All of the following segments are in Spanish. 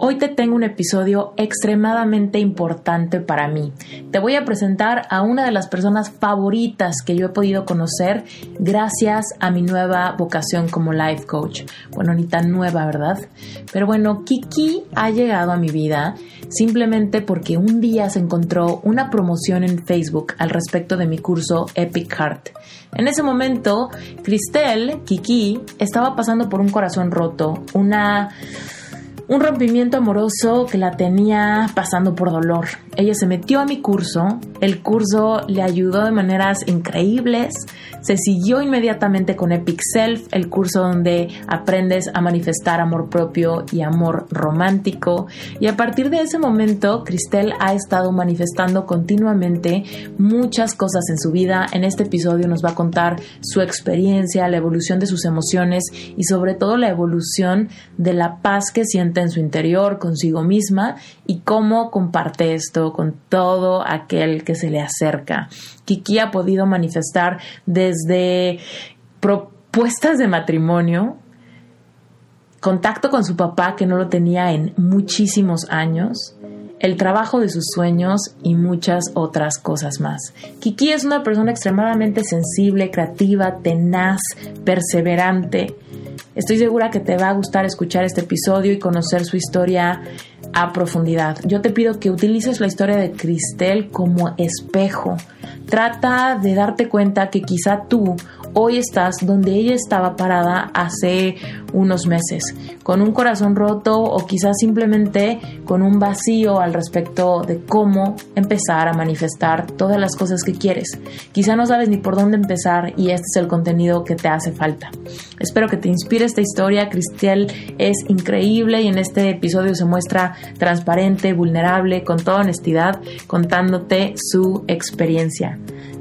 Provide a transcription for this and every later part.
Hoy te tengo un episodio extremadamente importante para mí. Te voy a presentar a una de las personas favoritas que yo he podido conocer gracias a mi nueva vocación como life coach. Bueno, ni tan nueva, ¿verdad? Pero bueno, Kiki ha llegado a mi vida simplemente porque un día se encontró una promoción en Facebook al respecto de mi curso Epic Heart. En ese momento, Cristel, Kiki, estaba pasando por un corazón roto, una un rompimiento amoroso que la tenía pasando por dolor. Ella se metió a mi curso, el curso le ayudó de maneras increíbles, se siguió inmediatamente con Epic Self, el curso donde aprendes a manifestar amor propio y amor romántico. Y a partir de ese momento, Cristel ha estado manifestando continuamente muchas cosas en su vida. En este episodio nos va a contar su experiencia, la evolución de sus emociones y sobre todo la evolución de la paz que siente en su interior, consigo misma y cómo comparte esto con todo aquel que se le acerca. Kiki ha podido manifestar desde propuestas de matrimonio, contacto con su papá que no lo tenía en muchísimos años, el trabajo de sus sueños y muchas otras cosas más. Kiki es una persona extremadamente sensible, creativa, tenaz, perseverante. Estoy segura que te va a gustar escuchar este episodio y conocer su historia a profundidad. Yo te pido que utilices la historia de Cristel como espejo. Trata de darte cuenta que quizá tú hoy estás donde ella estaba parada hace unos meses, con un corazón roto o quizás simplemente con un vacío al respecto de cómo empezar a manifestar todas las cosas que quieres. Quizá no sabes ni por dónde empezar y este es el contenido que te hace falta. Espero que te inspire esta historia. Cristel es increíble y en este episodio se muestra transparente, vulnerable, con toda honestidad, contándote su experiencia.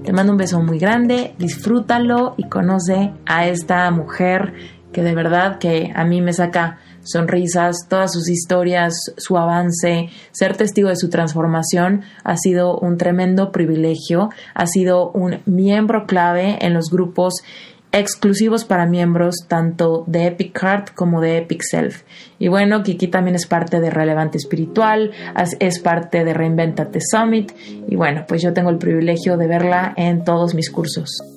Te mando un beso muy grande, disfrútalo y conoce a esta mujer que de verdad que a mí me saca sonrisas, todas sus historias, su avance, ser testigo de su transformación ha sido un tremendo privilegio, ha sido un miembro clave en los grupos exclusivos para miembros tanto de Epic Heart como de Epic Self. Y bueno, Kiki también es parte de Relevante Espiritual, es parte de Reinventate Summit y bueno, pues yo tengo el privilegio de verla en todos mis cursos.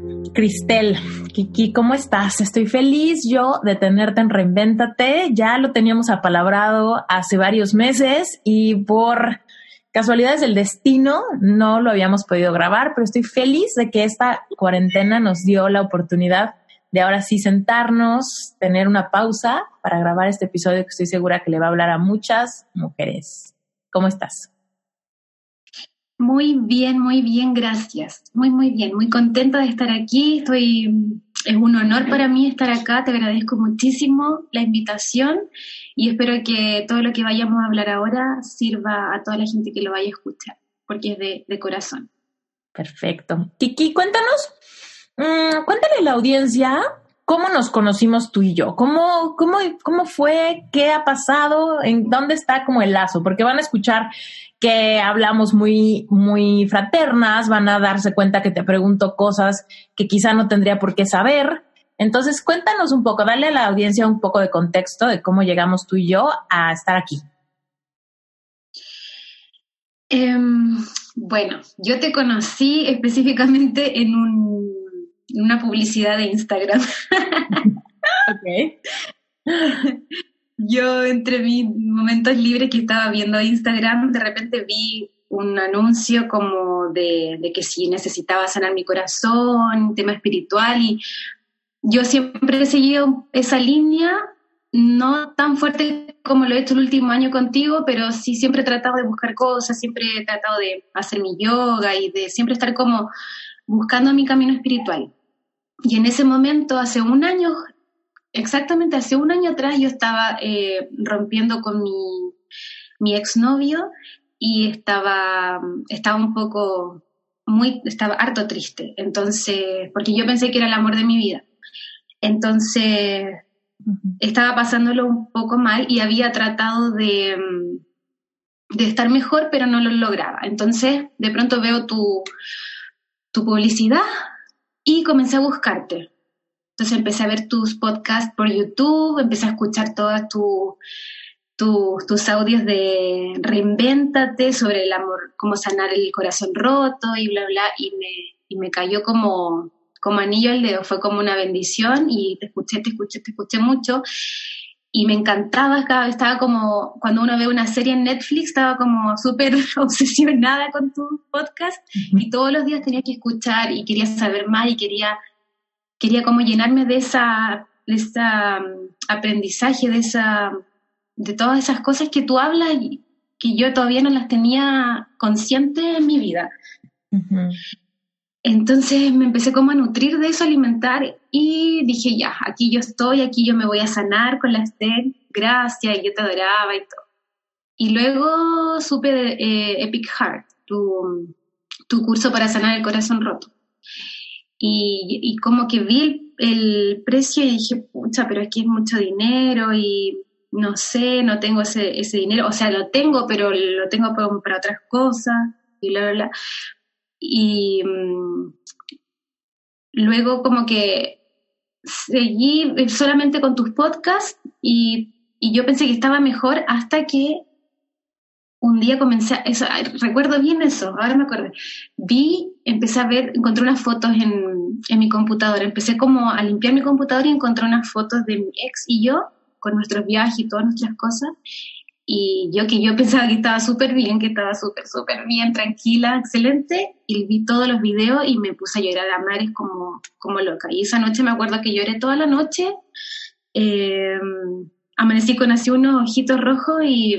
Cristel, Kiki, ¿cómo estás? Estoy feliz yo de tenerte en Reinvéntate. Ya lo teníamos apalabrado hace varios meses y por casualidades del destino no lo habíamos podido grabar, pero estoy feliz de que esta cuarentena nos dio la oportunidad de ahora sí sentarnos, tener una pausa para grabar este episodio que estoy segura que le va a hablar a muchas mujeres. ¿Cómo estás? Muy bien, muy bien, gracias. Muy, muy bien, muy contenta de estar aquí. Estoy, es un honor para mí estar acá. Te agradezco muchísimo la invitación y espero que todo lo que vayamos a hablar ahora sirva a toda la gente que lo vaya a escuchar, porque es de, de corazón. Perfecto. Kiki, cuéntanos, mm, cuéntale a la audiencia ¿Cómo nos conocimos tú y yo? ¿Cómo, cómo, ¿Cómo fue? ¿Qué ha pasado? ¿En dónde está como el lazo? Porque van a escuchar que hablamos muy, muy fraternas, van a darse cuenta que te pregunto cosas que quizá no tendría por qué saber. Entonces, cuéntanos un poco, dale a la audiencia un poco de contexto de cómo llegamos tú y yo a estar aquí. Em, bueno, yo te conocí específicamente en un una publicidad de Instagram. Yo entre mis momentos libres que estaba viendo Instagram, de repente vi un anuncio como de, que si necesitaba sanar mi corazón, tema espiritual, y yo siempre he seguido esa línea, no tan fuerte como lo he hecho el último año contigo, pero sí siempre he tratado de buscar cosas, siempre he tratado de hacer mi yoga y de siempre estar como buscando mi camino espiritual. Y en ese momento, hace un año, exactamente hace un año atrás, yo estaba eh, rompiendo con mi, mi exnovio y estaba, estaba un poco muy, estaba harto triste. Entonces, porque yo pensé que era el amor de mi vida. Entonces, estaba pasándolo un poco mal y había tratado de, de estar mejor, pero no lo lograba. Entonces, de pronto veo tu, tu publicidad y comencé a buscarte. Entonces empecé a ver tus podcasts por YouTube, empecé a escuchar todos tus audios de reinvéntate sobre el amor, cómo sanar el corazón roto y bla, bla, y me, y me cayó como, como anillo al dedo, fue como una bendición y te escuché, te escuché, te escuché mucho. Y me encantaba, estaba como, cuando uno ve una serie en Netflix, estaba como súper obsesionada con tu podcast y todos los días tenía que escuchar y quería saber más y quería, quería como llenarme de esa, de esa mm, aprendizaje, de esa, de todas esas cosas que tú hablas y que yo todavía no las tenía conscientes en mi vida. Entonces me empecé como a nutrir de eso, alimentar y dije, ya, aquí yo estoy, aquí yo me voy a sanar con la Esther, gracias, y yo te adoraba y todo. Y luego supe de eh, Epic Heart, tu, tu, curso para sanar el corazón roto. Y, y como que vi el, precio y dije, pucha, pero aquí es mucho dinero y no sé, no tengo ese, ese dinero, o sea, lo tengo, pero lo tengo para, para otras cosas y bla, bla, bla. Y mm, luego como que seguí solamente con tus podcasts y, y, yo pensé que estaba mejor hasta que un día comencé, a, eso, recuerdo bien eso, ahora me acuerdo, vi, empecé a ver, encontré unas fotos en, en mi computadora, empecé como a limpiar mi computadora y encontré unas fotos de mi ex y yo con nuestros viajes y todas nuestras cosas y yo que yo pensaba que estaba súper bien, que estaba súper, súper bien, tranquila, excelente, y vi todos los videos y me puse a llorar a mares como, como loca. Y esa noche me acuerdo que lloré toda la noche, eh, amanecí con así unos ojitos rojos y,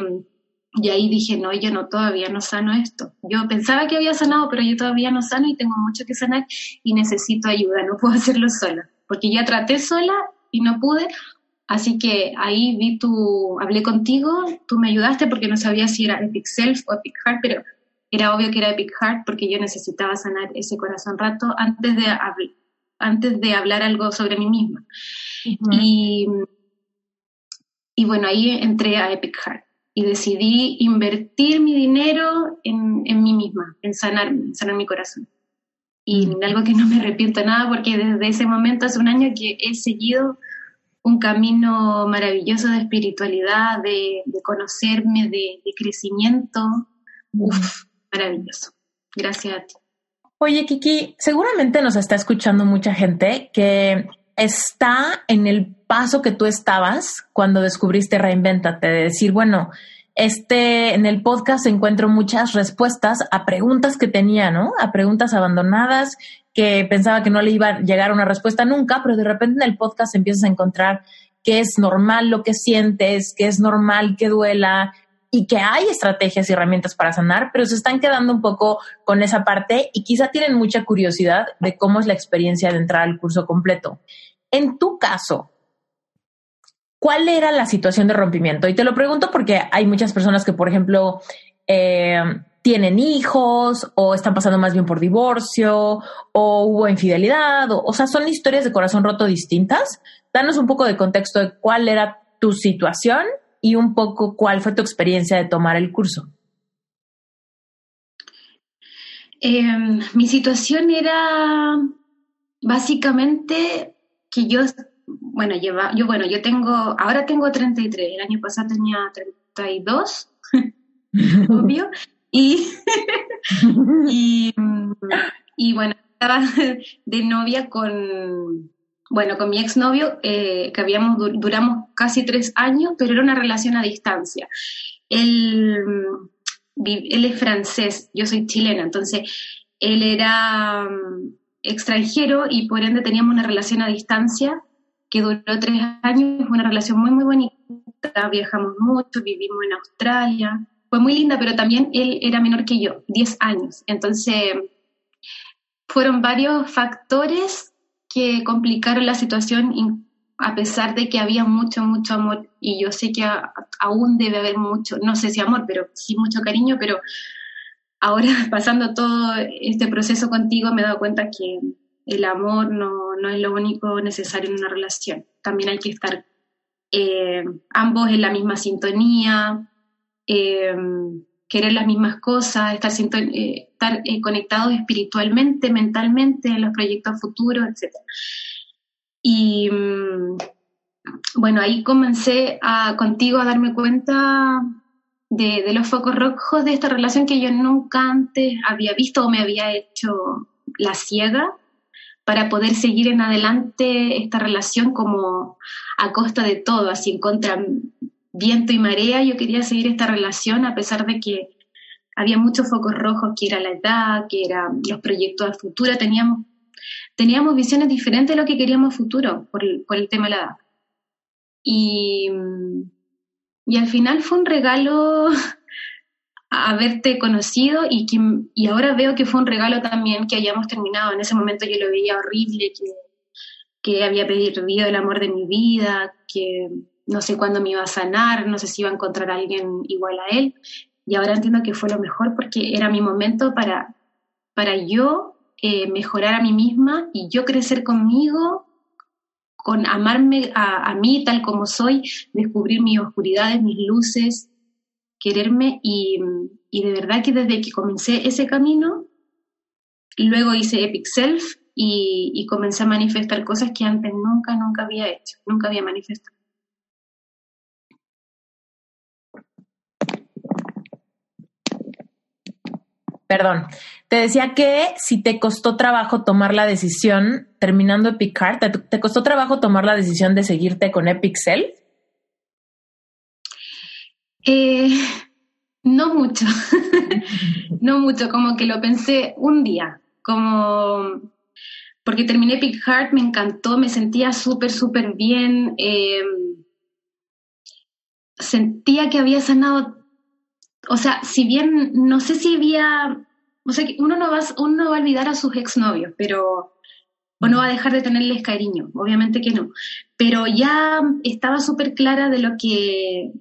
y ahí dije, no, yo no, todavía no sano esto. Yo pensaba que había sanado, pero yo todavía no sano y tengo mucho que sanar y necesito ayuda, no puedo hacerlo sola, porque ya traté sola y no pude, Así que ahí vi tu, hablé contigo, tú me ayudaste porque no sabía si era Epic Self o Epic Heart, pero era obvio que era Epic Heart porque yo necesitaba sanar ese corazón rato antes de, antes de hablar algo sobre mí misma. y, y bueno, ahí entré a Epic Heart y decidí invertir mi dinero en, en mí misma, en sanarme, en sanar mi corazón. Y algo que no me arrepiento nada porque desde ese momento, hace un año que he seguido un camino maravilloso de espiritualidad, de, conocerme, de, crecimiento. Uf, maravilloso. Gracias a ti. Oye, Kiki, seguramente nos está escuchando mucha gente que está en el paso que tú estabas cuando descubriste Reinventate, de decir, bueno, este, en el podcast encuentro muchas respuestas a preguntas que tenía, ¿no? A preguntas abandonadas que pensaba que no le iba a llegar una respuesta nunca, pero de repente en el podcast empiezas a encontrar que es normal lo que sientes, que es normal que duela y que hay estrategias y herramientas para sanar, pero se están quedando un poco con esa parte y quizá tienen mucha curiosidad de cómo es la experiencia de entrar al curso completo. En tu caso, ¿cuál era la situación de rompimiento? Y te lo pregunto porque hay muchas personas que, por ejemplo, eh, tienen hijos o están pasando más bien por divorcio o hubo infidelidad, o, o sea, son historias de corazón roto distintas. Danos un poco de contexto de cuál era tu situación y un poco cuál fue tu experiencia de tomar el curso. Em, mi situación era básicamente que yo, bueno, lleva, yo, bueno, yo tengo, ahora tengo 33, el año pasado tenía 32, obvio, y, y, bueno, estaba de novia con, bueno, con mi exnovio, eh, que habíamos, duramos casi tres años, pero era una relación a distancia. Él, él es francés, yo soy chilena, entonces él era, extranjero y por ende teníamos una relación a distancia que duró tres años, una relación muy, muy bonita, viajamos mucho, vivimos en Australia, fue muy linda, pero también él era menor que yo, 10 años, entonces fueron varios factores que complicaron la situación a pesar de que había mucho, mucho amor y yo sé que aún debe haber mucho, no sé si amor, pero sí mucho cariño, pero ahora pasando todo este proceso contigo me he dado cuenta que el amor no, no es lo único necesario en una relación. También hay que estar eh, ambos en la misma sintonía, eh, querer las mismas cosas, estar, eh, estar conectados espiritualmente, mentalmente en los proyectos futuros, etc. Y mm, bueno, ahí comencé contigo a darme cuenta de, de, los focos rojos de esta relación que yo nunca antes había visto o me había hecho la ciega para poder seguir en adelante esta relación como a costa de todo, así en contra viento y marea, yo quería seguir esta relación a pesar de que había muchos focos rojos, que era la edad, que eran los proyectos a futuro, teníamos, teníamos visiones diferentes de lo que queríamos futuro por el, por el tema de la edad. Y, y al final fue un regalo haberte conocido y, que, y ahora veo que fue un regalo también que hayamos terminado. En ese momento yo lo veía horrible, que, que había perdido el amor de mi vida, que no sé cuándo me iba a sanar, no sé si iba a encontrar a alguien igual a él. Y ahora entiendo que fue lo mejor porque era mi momento para, para yo eh, mejorar a mí misma y yo crecer conmigo, con amarme a, mí tal como soy, descubrir mis oscuridades, mis luces, quererme y, y, de verdad que desde que comencé ese camino, luego hice Epic Self y, y, comencé a manifestar cosas que antes nunca, nunca había hecho, nunca había manifestado. Perdón, te decía que si te costó trabajo tomar la decisión, terminando Epic Heart, ¿te, costó trabajo tomar la decisión de seguirte con Epic? Eh, no mucho, no mucho, como que lo pensé un día, como porque terminé Big Heart, me encantó, me sentía súper, súper bien, em, sentía que había sanado, o sea, si bien no sé si había, o sea, uno no va, uno no va a olvidar a sus exnovios, pero o no va a dejar de tenerles cariño, obviamente que no, pero ya estaba súper clara de lo que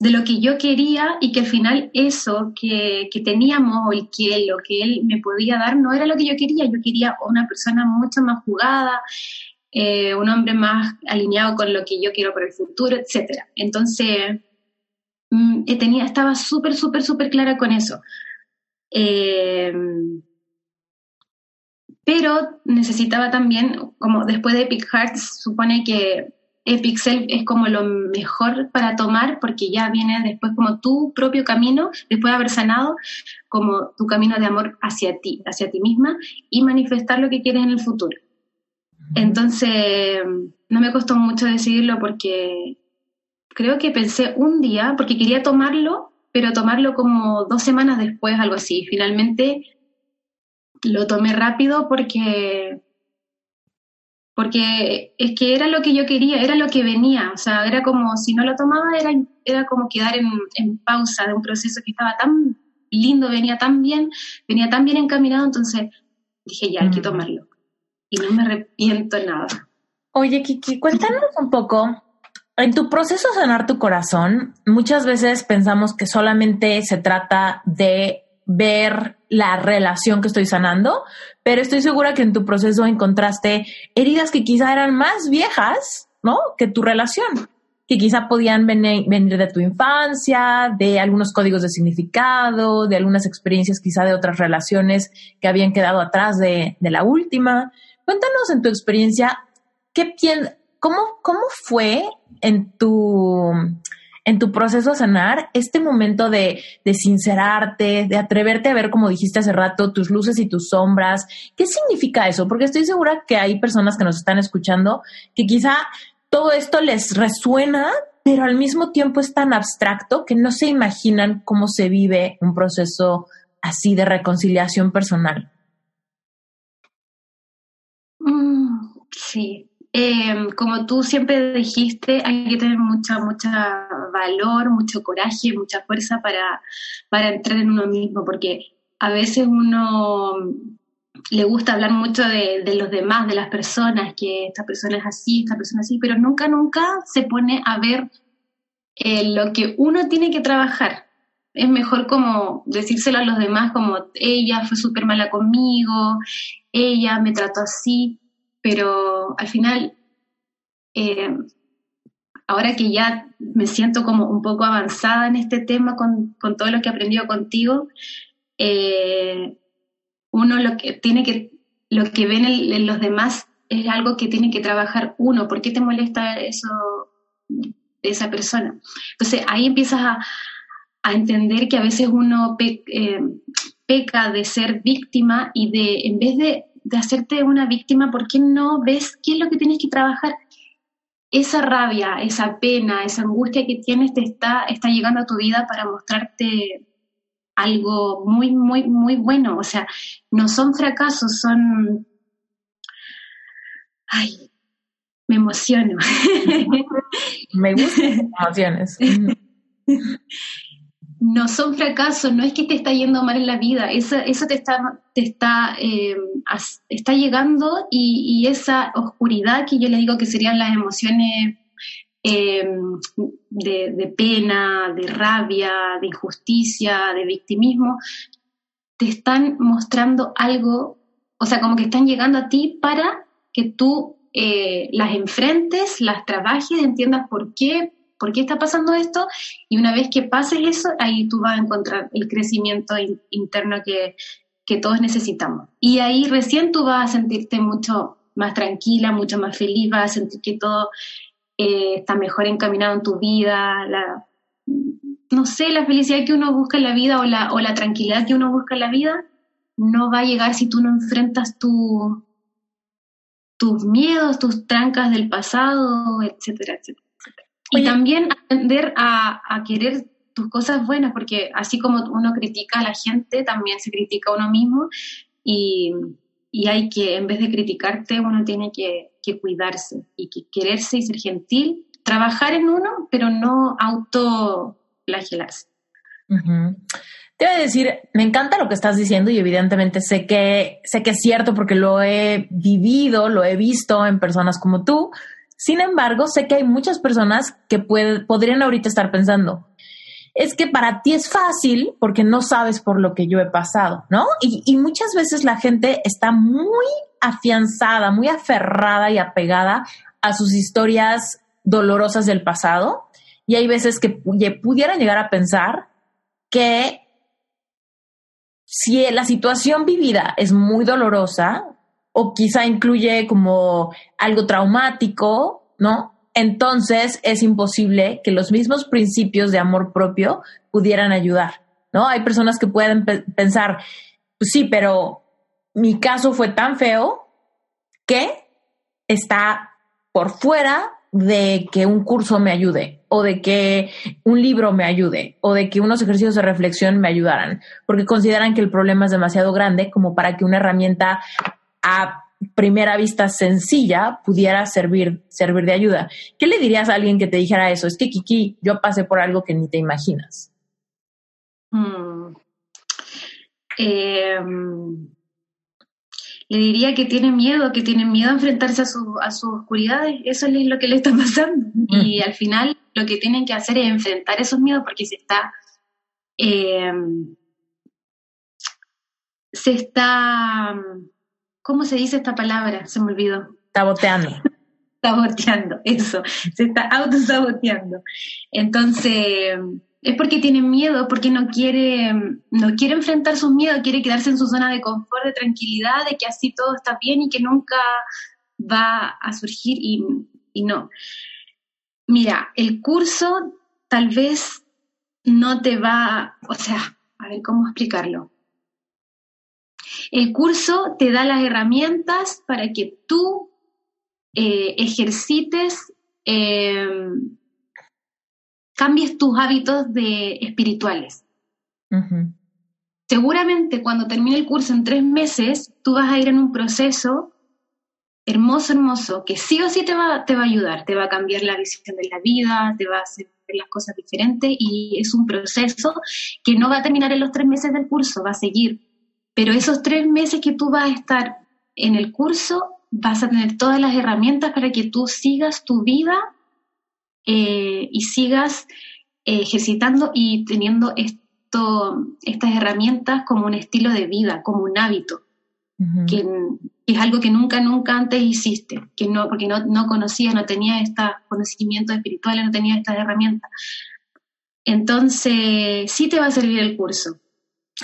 de lo que yo quería y que al final eso que, que teníamos o el que lo que él me podía dar no era lo que yo quería. Yo quería una persona mucho más jugada, eh, un hombre más alineado con lo que yo quiero para el futuro, etc. Entonces, mm, eh, tenía, estaba súper, súper, súper clara con eso. Eh, pero necesitaba también, como después de Epic Heart, supone que Pixel es como lo mejor para tomar porque ya viene después como tu propio camino, después de haber sanado, como tu camino de amor hacia ti, hacia ti misma y manifestar lo que quieres en el futuro. Entonces, no me costó mucho decidirlo porque creo que pensé un día, porque quería tomarlo, pero tomarlo como dos semanas después, algo así. Finalmente lo tomé rápido porque porque es que era lo que yo quería, era lo que venía, o sea, era como, si no lo tomaba, era, era como quedar en, pausa de un proceso que estaba tan lindo, venía tan bien, venía tan bien encaminado, entonces dije, ya, hay que mm. tomarlo. Y no me arrepiento nada. Oye, Kiki, cuéntanos un poco, en tu proceso de sanar tu corazón, muchas veces pensamos que solamente se trata de ver la relación que estoy sanando, pero estoy segura que en tu proceso encontraste heridas que quizá eran más viejas, ¿no? Que tu relación, que quizá podían venir, de tu infancia, de algunos códigos de significado, de algunas experiencias quizá de otras relaciones que habían quedado atrás de, la última. Cuéntanos en tu experiencia, ¿qué cómo, ¿cómo fue en tu en tu proceso a sanar, este momento de, de sincerarte, de atreverte a ver, como dijiste hace rato, tus luces y tus sombras. ¿Qué significa eso? Porque estoy segura que hay personas que nos están escuchando que quizá todo esto les resuena, pero al mismo tiempo es tan abstracto que no se imaginan cómo se vive un proceso así de reconciliación personal. Sí, eh, como tú siempre dijiste, hay que tener mucha, mucha valor, mucho coraje, mucha fuerza para, para entrar en uno mismo, porque a veces uno le gusta hablar mucho de, los demás, de las personas, que esta persona es así, esta persona es así, pero nunca, nunca se pone a ver eh, lo que uno tiene que trabajar. Es mejor como decírselo a los demás como ella fue súper mala conmigo, ella me trató así, pero al final, eh, ahora que ya me siento como un poco avanzada en este tema con, con todo lo que he aprendido contigo, eh, uno lo que tiene que, lo que ven en, los demás es algo que tiene que trabajar uno. ¿Por qué te molesta eso de esa persona? Entonces ahí empiezas a, entender que a veces uno eh, peca de ser víctima y de, en vez de, de hacerte una víctima, ¿por qué no ves qué es lo que tienes que trabajar? esa rabia, esa pena, esa angustia que tienes te está, está llegando a tu vida para mostrarte algo muy, muy, muy bueno. O sea, no son fracasos, son... Ay, me emociono. me gustan las emociones. no son fracasos, no es que te está yendo mal en la vida, eso, te está, te está, eh, está llegando y, esa oscuridad que yo le digo que serían las emociones Em, de, pena, de rabia, de injusticia, de victimismo, te están mostrando algo, o sea, como que están llegando a ti para que tú eh, las enfrentes, las trabajes, entiendas por qué, por qué está pasando esto, y una vez que pases eso, ahí tú vas a encontrar el crecimiento interno que, que todos necesitamos. Y ahí recién tú vas a sentirte mucho más tranquila, mucho más feliz, vas a sentir que todo eh, está mejor encaminado en tu vida, no sé, la felicidad que uno busca en la vida o la, o la tranquilidad que uno busca en la vida no va a llegar si tú no enfrentas tu, tus miedos, tus trancas del pasado, etcétera, etcétera. Y también aprender a, a, querer tus cosas buenas, porque así como uno critica a la gente, también se critica a uno mismo y, y hay que, en vez de criticarte, uno tiene que, cuidarse y que quererse y ser gentil, trabajar en uno, pero no autoflagelarse. Te voy a decir, me encanta lo que estás diciendo y evidentemente sé que, sé que es cierto porque lo he vivido, lo he visto en personas como tú. Sin embargo, sé que hay muchas personas que podrían ahorita estar pensando, es que para ti es fácil porque no sabes por lo que yo he pasado, ¿no? Y, muchas veces la gente está muy afianzada, muy aferrada y apegada a sus historias dolorosas del pasado. Y hay veces que pudieran llegar a pensar que si la situación vivida es muy dolorosa o quizá incluye como algo traumático, ¿no? entonces es imposible que los mismos principios de amor propio pudieran ayudar, ¿no? Hay personas que pueden pensar, pues sí, pero mi caso fue tan feo que está por fuera de que un curso me ayude o de que un libro me ayude o de que unos ejercicios de reflexión me ayudaran, porque consideran que el problema es demasiado grande como para que una herramienta a primera vista sencilla pudiera servir, servir de ayuda. ¿Qué le dirías a alguien que te dijera eso? Es que Kiki, yo pasé por algo que ni te imaginas. Mm. Em, le diría que tiene miedo, que tiene miedo a enfrentarse a, su, a sus oscuridades. Eso es lo que le está pasando. Y al final lo que tienen que hacer es enfrentar esos miedos porque se está... Em, se está ¿Cómo se dice esta palabra? Se me olvidó. Saboteando. saboteando, eso. Se está autosaboteando. Entonces, es porque tiene miedo, porque no quiere, no quiere enfrentar sus miedos, quiere quedarse en su zona de confort, de tranquilidad, de que así todo está bien y que nunca va a surgir y, y no. Mira, el curso tal vez no te va, o sea, a ver cómo explicarlo. El curso te da las herramientas para que tú eh, ejercites, em, cambies tus hábitos de espirituales. Seguramente cuando termine el curso en tres meses, tú vas a ir en un proceso hermoso, hermoso, que sí o sí te va, te va a ayudar, te va a cambiar la visión de la vida, te va a hacer ver las cosas diferentes y es un proceso que no va a terminar en los tres meses del curso, va a seguir. Pero esos tres meses que tú vas a estar en el curso, vas a tener todas las herramientas para que tú sigas tu vida eh, y sigas eh, ejercitando y teniendo esto, estas herramientas como un estilo de vida, como un hábito que, es algo que nunca, nunca antes hiciste, que no, porque no, no conocía, no tenía estos conocimientos espirituales, no tenía estas herramientas. Entonces, sí te va a servir el curso.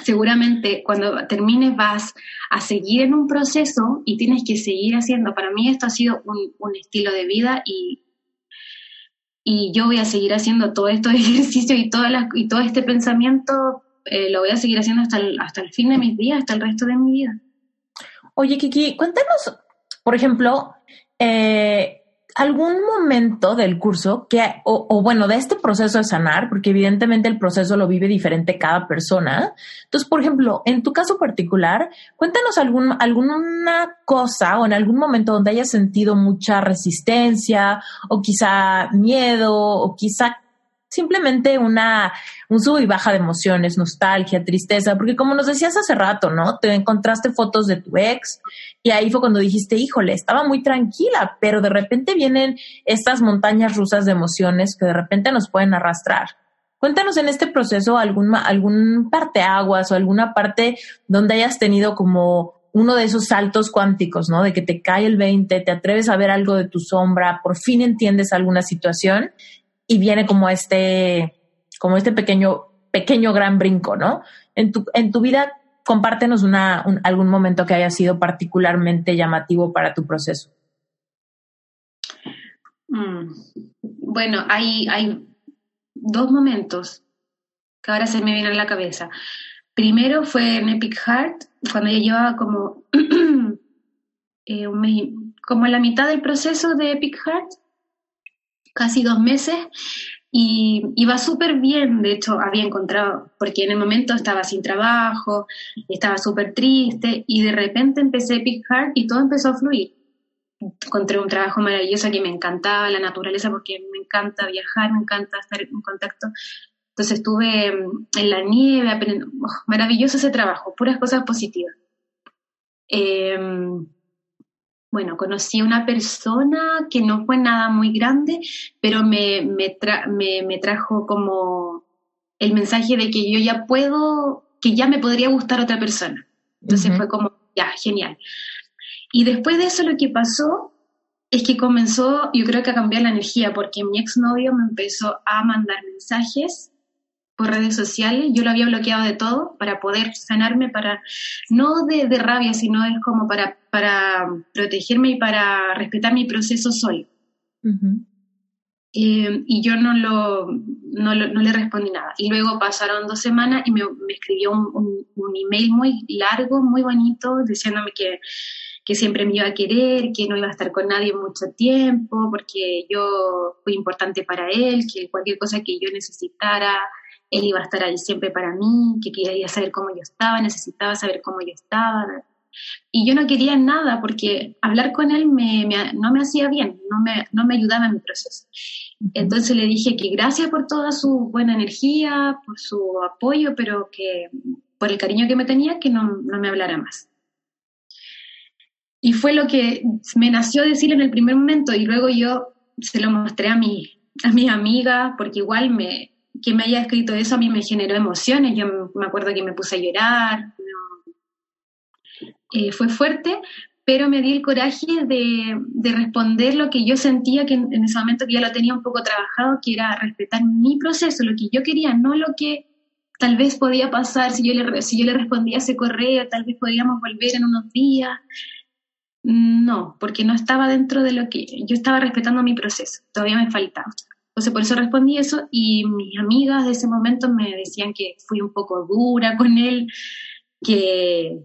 Seguramente cuando termines vas a seguir en un proceso y tienes que seguir haciendo. Para mí esto ha sido un, un estilo de vida y, y yo voy a seguir haciendo todo estos ejercicios y, todas las, y todo este pensamiento eh, lo voy a seguir haciendo hasta el, hasta el fin de mis días, hasta el resto de mi vida. Oye, Kiki, cuéntanos, por ejemplo, eh, algún momento del curso que, o, bueno, de este proceso de sanar, porque evidentemente el proceso lo vive diferente cada persona. Entonces, por ejemplo, en tu caso particular, cuéntanos algún, alguna cosa o en algún momento donde hayas sentido mucha resistencia o quizá miedo o quizá simplemente una, un sub y baja de emociones, nostalgia, tristeza, porque como nos decías hace rato, ¿no? Te encontraste fotos de tu ex y ahí fue cuando dijiste, híjole, estaba muy tranquila, pero de repente vienen estas montañas rusas de emociones que de repente nos pueden arrastrar. Cuéntanos en este proceso algún, algún parteaguas o alguna parte donde hayas tenido como uno de esos saltos cuánticos, ¿no? De que te cae el 20, te atreves a ver algo de tu sombra, por fin entiendes alguna situación y viene como este, como este pequeño, pequeño gran brinco, ¿no? En tu, en tu vida, compártenos una, algún momento que haya sido particularmente llamativo para tu proceso. Mm, bueno, hay, hay dos momentos que ahora se me vienen a la cabeza. Primero fue en Epic Heart, cuando ya llevaba como, eh, un como la mitad del proceso de Epic Heart, casi dos meses y iba súper bien, de hecho había encontrado, porque en el momento estaba sin trabajo, estaba súper triste y de repente empecé a picar y todo empezó a fluir. Encontré un trabajo maravilloso que me encantaba, la naturaleza, porque me encanta viajar, me encanta estar en contacto. Entonces estuve en la nieve, aprendiendo, oh, maravilloso ese trabajo, puras cosas positivas. Eh, bueno, conocí a una persona que no fue nada muy grande, pero me, me, me, trajo como el mensaje de que yo ya puedo, que ya me podría gustar otra persona. Entonces fue como, ya, genial. Y después de eso lo que pasó es que comenzó, yo creo que a cambiar la energía, porque mi exnovio me empezó a mandar mensajes por redes sociales, yo lo había bloqueado de todo para poder sanarme, para no de, rabia, sino es como para, para protegerme y para respetar mi proceso soy. Eh, y yo no, lo, no, le respondí nada. Y luego pasaron dos semanas y me, escribió un, un, email muy largo, muy bonito, diciéndome que, que siempre me iba a querer, que no iba a estar con nadie mucho tiempo, porque yo fui importante para él, que cualquier cosa que yo necesitara, él iba a estar ahí siempre para mí, que quería saber cómo yo estaba, necesitaba saber cómo yo estaba. Y yo no quería nada porque hablar con él me, no me hacía bien, no me, no me ayudaba en mi proceso. Entonces le dije que gracias por toda su buena energía, por su apoyo, pero que por el cariño que me tenía, que no, no me hablara más. Y fue lo que me nació decirle en el primer momento y luego yo se lo mostré a mi, a mis amigas porque igual me, que me haya escrito eso a mí me generó emociones. Yo me acuerdo que me puse a llorar. Eh, fue fuerte, pero me di el coraje de, responder lo que yo sentía que en, ese momento que ya lo tenía un poco trabajado, que era respetar mi proceso, lo que yo quería, no lo que tal vez podía pasar si yo le, si yo le respondía ese correo, tal vez podíamos volver en unos días. No, porque no estaba dentro de lo que yo estaba respetando mi proceso, todavía me faltaba. Entonces por eso respondí eso y mis amigas de ese momento me decían que fui un poco dura con él, que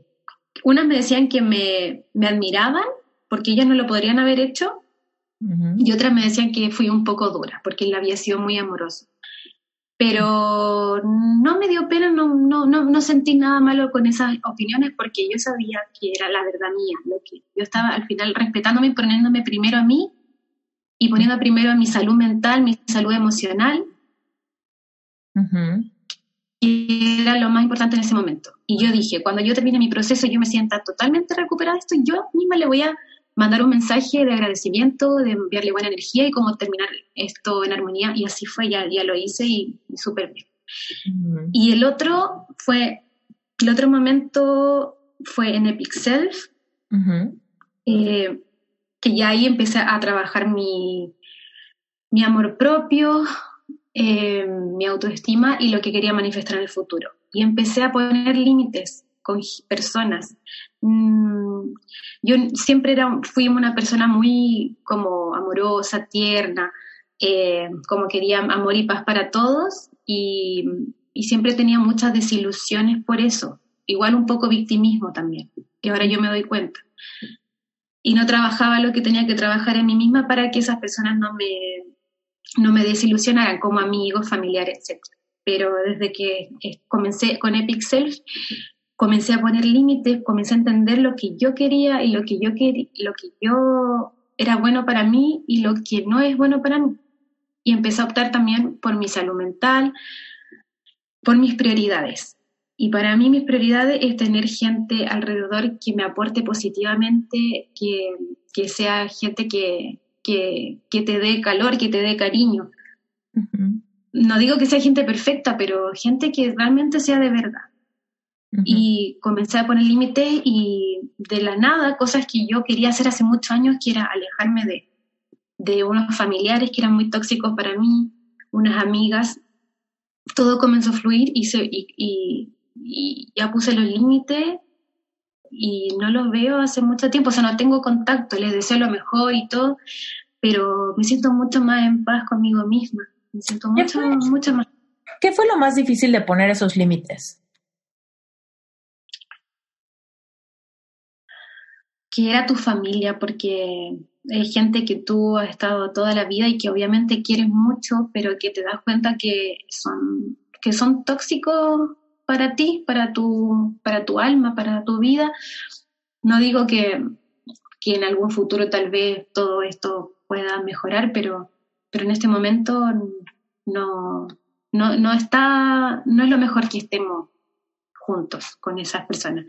unas me decían que me, admiraban porque ellas no lo podrían haber hecho y otras me decían que fui un poco dura porque él había sido muy amoroso. pero no me dio pena, no, no, no, sentí nada malo con esas opiniones porque yo sabía que era la verdad mía, lo que yo estaba al final respetándome y poniéndome primero a mí y poniendo primero a mi salud mental, mi salud emocional, y era lo más importante en ese momento. Y yo dije, cuando yo termine mi proceso, yo me sienta totalmente recuperada de esto, yo misma le voy a mandar un mensaje de agradecimiento, de enviarle buena energía y cómo terminar esto en armonía. Y así fue, ya, ya lo hice y, súper bien. Y el otro fue, el otro momento fue en Epic Self, eh, que ya ahí empecé a trabajar mi, mi amor propio, eh, mi autoestima y lo que quería manifestar en el futuro. Y empecé a poner límites con personas. Mm, yo siempre era, fui una persona muy como amorosa, tierna, eh, como quería amor y paz para todos y, y, siempre tenía muchas desilusiones por eso, igual un poco victimismo también, que ahora yo me doy cuenta. Y no trabajaba lo que tenía que trabajar en mí misma para que esas personas no me, no me desilusionaran como amigos, familiares, etc. Pero desde que comencé con Epic Self, comencé a poner límites, comencé a entender lo que yo quería y lo que yo quería, lo que yo era bueno para mí y lo que no es bueno para mí. Y empecé a optar también por mi salud mental, por mis prioridades. Y para mí mis prioridades es tener gente alrededor que me aporte positivamente, que, que sea gente que, que, que, te dé calor, que te dé cariño. No digo que sea gente perfecta, pero gente que realmente sea de verdad. Y comencé a poner límites y de la nada, cosas que yo quería hacer hace muchos años, que era alejarme de, de unos familiares que eran muy tóxicos para mí, unas amigas, todo comenzó a fluir y, se, y, y, ya puse los límites y no los veo hace mucho tiempo, o sea, no tengo contacto, les deseo lo mejor y todo, pero me siento mucho más en paz conmigo misma, me siento mucho, mucho más. ¿Qué fue lo más difícil de poner esos límites? que era tu familia, porque hay gente que tú has estado toda la vida y que obviamente quieres mucho, pero que te das cuenta que son, que son tóxicos para ti, para tu, para tu alma, para tu vida. No digo que, que en algún futuro tal vez todo esto pueda mejorar, pero, pero en este momento no, no, no está, no es lo mejor que estemos juntos con esas personas.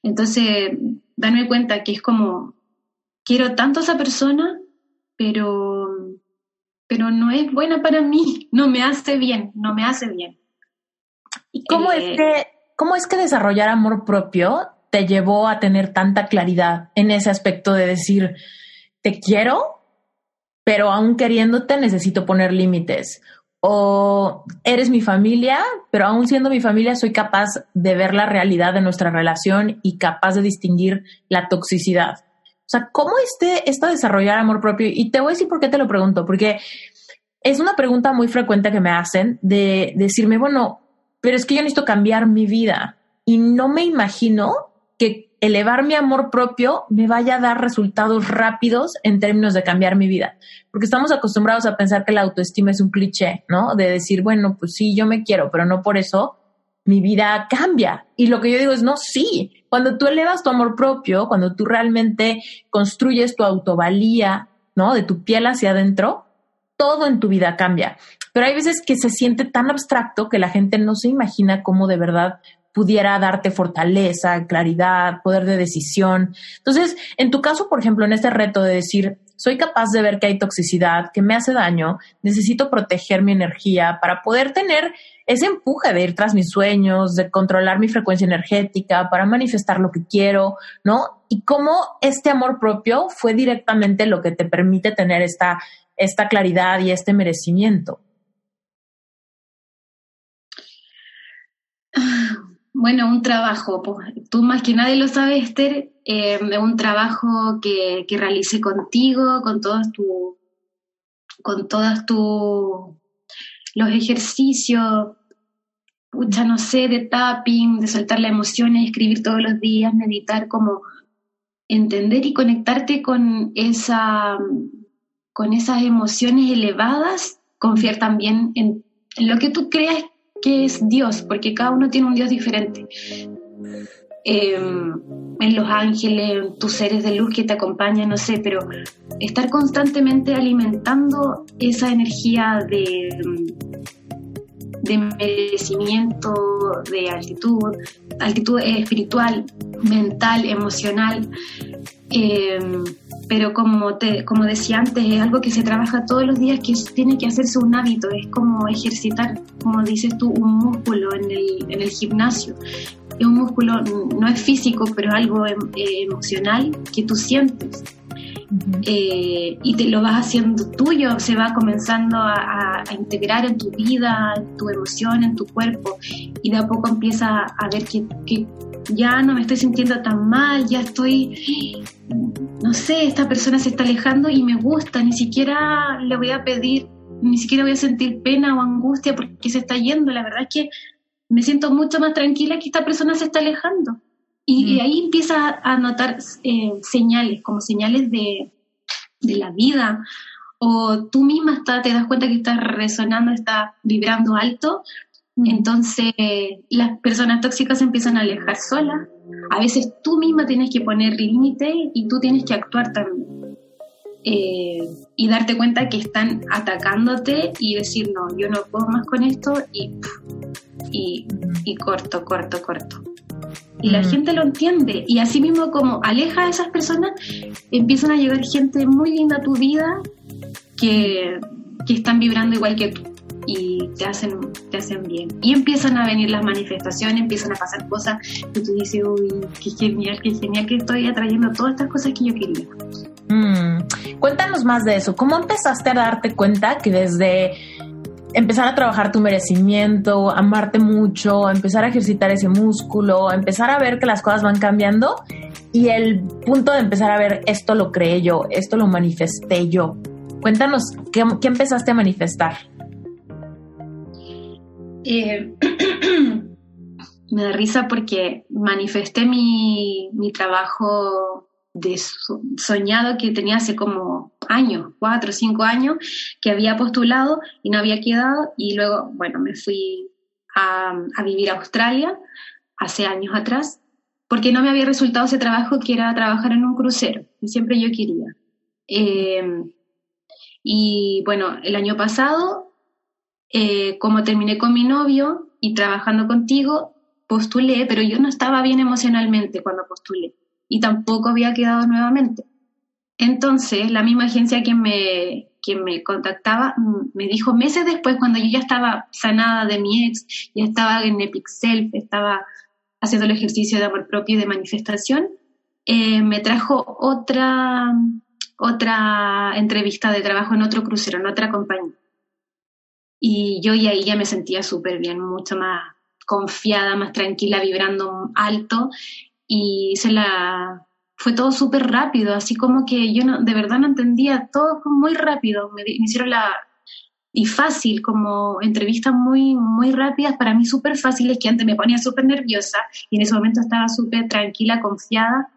Entonces, darme cuenta que es como, quiero tanto a esa persona, pero, pero no es buena para mí, no me hace bien, no me hace bien. ¿Y cómo, es, eh, que, cómo es que desarrollar amor propio te llevó a tener tanta claridad en ese aspecto de decir, te quiero, pero aún queriéndote necesito poner límites? o eres mi familia, pero aún siendo mi familia soy capaz de ver la realidad de nuestra relación y capaz de distinguir la toxicidad. O sea, ¿cómo este, esto desarrollar amor propio? Y te voy a decir por qué te lo pregunto, porque es una pregunta muy frecuente que me hacen de decirme, bueno, pero es que yo necesito cambiar mi vida y no me imagino que elevar mi amor propio me vaya a dar resultados rápidos en términos de cambiar mi vida. Porque estamos acostumbrados a pensar que la autoestima es un cliché, ¿no? De decir, bueno, pues sí, yo me quiero, pero no por eso mi vida cambia. Y lo que yo digo es, no, sí. Cuando tú elevas tu amor propio, cuando tú realmente construyes tu autovalía, ¿no? De tu piel hacia adentro, todo en tu vida cambia. Pero hay veces que se siente tan abstracto que la gente no se imagina cómo de verdad pudiera darte fortaleza, claridad, poder de decisión. Entonces, en tu caso, por ejemplo, en este reto de decir, soy capaz de ver que hay toxicidad, que me hace daño, necesito proteger mi energía para poder tener ese empuje de ir tras mis sueños, de controlar mi frecuencia energética, para manifestar lo que quiero, ¿no? Y cómo este amor propio fue directamente lo que te permite tener esta, esta claridad y este merecimiento. Bueno, un trabajo, pues, tú más que nadie lo sabes, Esther, eh, un trabajo que, que realicé contigo, con todos tu, con todos tu, los ejercicios, pucha, no sé, de tapping, de soltar las emociones, escribir todos los días, meditar, como entender y conectarte con esa, con esas emociones elevadas, confiar también en en lo que tú creas que es Dios, porque cada uno tiene un Dios diferente. Em, en los ángeles, en tus seres de luz que te acompañan, no sé, pero estar constantemente alimentando esa energía de, de merecimiento, de altitud, altitud espiritual, mental, emocional. Em, pero como, te, como decía antes, es algo que se trabaja todos los días, que tiene que hacerse un hábito, es como ejercitar, como dices tú, un músculo en el, en el gimnasio. Es un músculo, no es físico, pero algo em, eh, emocional que tú sientes. Eh, y te lo vas haciendo tuyo, se va comenzando a, integrar en tu vida, en tu emoción, en tu cuerpo, y de a poco empieza a ver que, que ya no me estoy sintiendo tan mal, ya estoy, no sé, esta persona se está alejando y me gusta, ni siquiera le voy a pedir, ni siquiera voy a sentir pena o angustia porque se está yendo, la verdad es que me siento mucho más tranquila que esta persona se está alejando. Y, mm. ahí empieza a notar eh, señales, como señales de, de la vida, o tú misma está, te das cuenta que estás resonando, está vibrando alto, entonces, las personas tóxicas se empiezan a alejar solas. A veces tú misma tienes que poner límite y tú tienes que actuar también. Eh, y darte cuenta que están atacándote y decir, no, yo no puedo más con esto y, y, corto, corto, corto. Y la gente lo entiende. Y así mismo como aleja a esas personas, empiezan a llegar gente muy linda a tu vida que, que están vibrando igual que tú y te hacen, te hacen bien. Y empiezan a venir las manifestaciones, empiezan a pasar cosas que tú dices, uy, qué genial, qué genial que estoy atrayendo todas estas cosas que yo quería. Mm. Cuéntanos más de eso. ¿Cómo empezaste a darte cuenta que desde empezar a trabajar tu merecimiento, amarte mucho, empezar a ejercitar ese músculo, empezar a ver que las cosas van cambiando y el punto de empezar a ver esto lo creé yo, esto lo manifesté yo. Cuéntanos, ¿qué, qué empezaste a manifestar? Eh, me da risa porque manifesté mi, trabajo de soñado que tenía hace como años, cuatro o cinco años, que había postulado y no había quedado y luego, bueno, me fui a, vivir a Australia hace años atrás porque no me había resultado ese trabajo que era trabajar en un crucero, y siempre yo quería. Eh, y bueno, el año pasado eh, como terminé con mi novio y trabajando contigo, postulé, pero yo no estaba bien emocionalmente cuando postulé y tampoco había quedado nuevamente. Entonces, la misma agencia que me, que me contactaba me dijo meses después, cuando yo ya estaba sanada de mi ex, ya estaba en Epic Self, estaba haciendo el ejercicio de amor propio y de manifestación, eh, me trajo otra, otra entrevista de trabajo en otro crucero, en otra compañía. Y yo y ahí ya me sentía súper bien, mucho más confiada, más tranquila, vibrando alto. Y se la fue todo súper rápido, así como que yo de verdad no entendía, todo muy rápido. Me, hicieron la, y fácil, como entrevistas muy, muy rápidas, para mí súper fáciles, que antes me ponía súper nerviosa y en ese momento estaba súper tranquila, confiada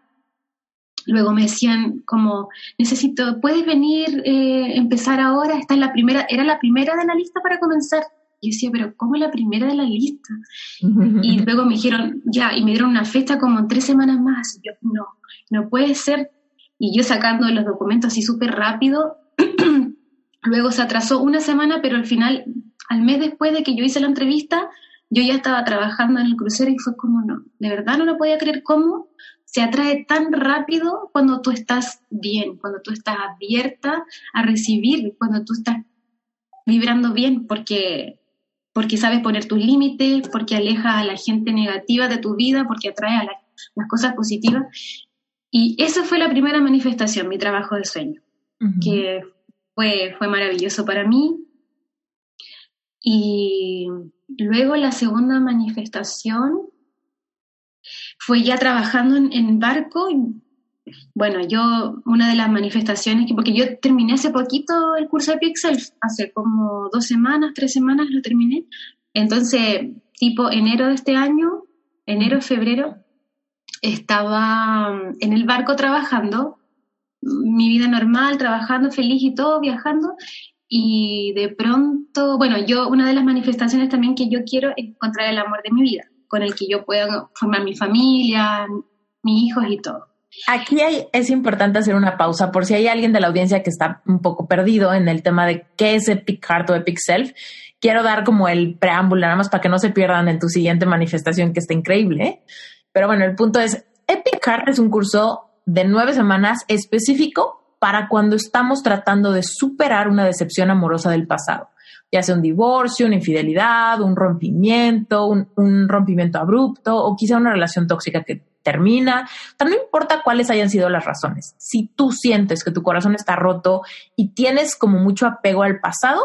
Luego me decían como, necesito, ¿puedes venir, eh, empezar ahora? Esta es la primera, era la primera de la lista para comenzar. Y yo decía, pero ¿cómo es la primera de la lista? y luego me dijeron, ya, y me dieron una fecha como tres semanas más. Y yo, no, no puede ser. Y yo sacando los documentos así súper rápido. luego se atrasó una semana, pero al final, al mes después de que yo hice la entrevista, yo ya estaba trabajando en el crucero y fue como, no, de verdad no lo podía creer cómo se atrae tan rápido cuando tú estás bien, cuando tú estás abierta a recibir, cuando tú estás vibrando bien, porque, porque sabes poner tus límites, porque aleja a la gente negativa de tu vida, porque atrae a las cosas positivas. Y esa fue la primera manifestación, mi trabajo de sueño, que fue, fue maravilloso para mí. Y luego la segunda manifestación fue ya trabajando en, barco. bueno, yo, una de las manifestaciones, porque yo terminé hace poquito el curso de Pixel, hace como dos semanas, tres semanas lo terminé. Entonces, tipo enero de este año, enero, febrero, estaba mm, en el barco trabajando, mi vida normal, trabajando feliz y todo, viajando, y de pronto, bueno, yo, una de las manifestaciones también que yo quiero es encontrar el amor de mi vida, con el que yo pueda formar mi familia, mis hijos y todo. Aquí es importante hacer una pausa por si hay alguien de la audiencia que está un poco perdido en el tema de qué es Epic Heart o Epic Self. Quiero dar como el preámbulo, nada más para que no se pierdan en tu siguiente manifestación que está increíble. Pero bueno, el punto es, Epic Heart es un curso de nueve semanas específico para cuando estamos tratando de superar una decepción amorosa del pasado, ya sea un divorcio, una infidelidad, un rompimiento, un, rompimiento abrupto o quizá una relación tóxica que termina. no importa cuáles hayan sido las razones. Si tú sientes que tu corazón está roto y tienes como mucho apego al pasado,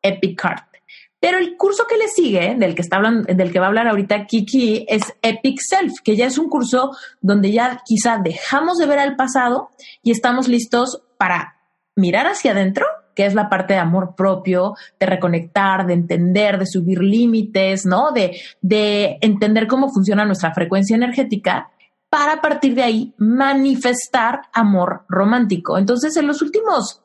Epic Heart pero el curso que le sigue, del que, está hablando, del que va a hablar ahorita Kiki, es Epic Self, que ya es un curso donde ya quizá dejamos de ver al pasado y estamos listos para mirar hacia adentro, que es la parte de amor propio, de reconectar, de entender, de subir límites, ¿no? De, de entender cómo funciona nuestra frecuencia energética para a partir de ahí manifestar amor romántico. Entonces, en los últimos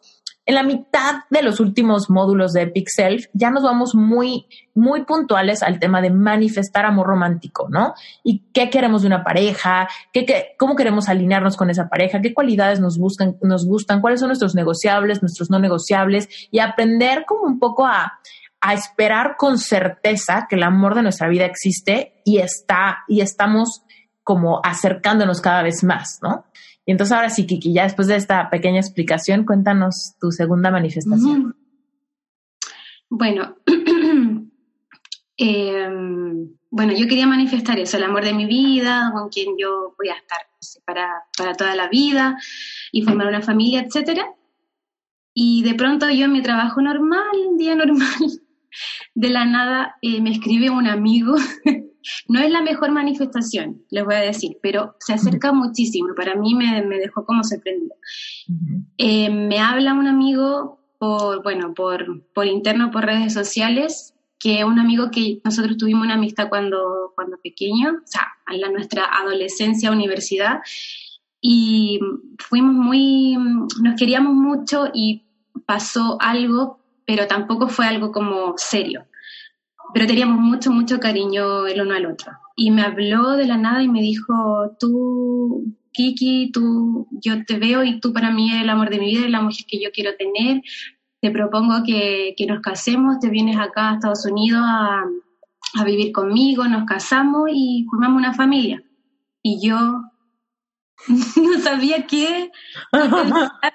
en la mitad de los últimos módulos de Epic Self ya nos vamos muy, muy puntuales al tema de manifestar amor romántico, ¿no? Y qué queremos de una pareja, qué, qué, cómo queremos alinearnos con esa pareja, qué cualidades nos, buscan, nos gustan, cuáles son nuestros negociables, nuestros no negociables y aprender como un poco a, a esperar con certeza que el amor de nuestra vida existe y está, y estamos como acercándonos cada vez más, ¿no? Entonces ahora sí, Kiki, ya después de esta pequeña explicación, cuéntanos tu segunda manifestación. Bueno, em, bueno, yo quería manifestar eso, el amor de mi vida, con quien yo voy a estar para, para toda la vida y formar una familia, etcétera. Y de pronto yo en mi trabajo normal, un día normal, de la nada eh, me escribe un amigo No es la mejor manifestación, les voy a decir, pero se acerca muchísimo. Para mí me, dejó como sorprendido. Eh, me habla un amigo por, bueno, por, por interno, por redes sociales, que un amigo que nosotros tuvimos una amistad cuando, cuando pequeño, o sea, en la, nuestra adolescencia, universidad, y fuimos muy, nos queríamos mucho y pasó algo, pero tampoco fue algo como serio pero teníamos mucho, mucho cariño el uno al otro. Y me habló de la nada y me dijo, tú, Kiki, tú, yo te veo y tú para mí eres el amor de mi vida, eres la mujer que yo quiero tener. Te propongo que, que nos casemos, te vienes acá a Estados Unidos a, a vivir conmigo, nos casamos y formamos una familia. Y yo no sabía qué.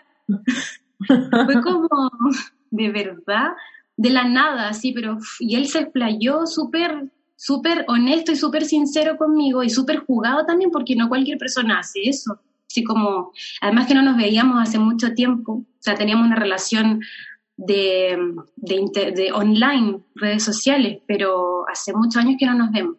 Fue como, de verdad, de la nada, así, pero y él se explayó súper súper honesto y súper sincero conmigo y súper jugado también porque no cualquier persona hace eso. Así como, además que no nos veíamos hace mucho tiempo, o sea, teníamos una relación de, de, de, online, redes sociales, pero hace muchos años que no nos vemos.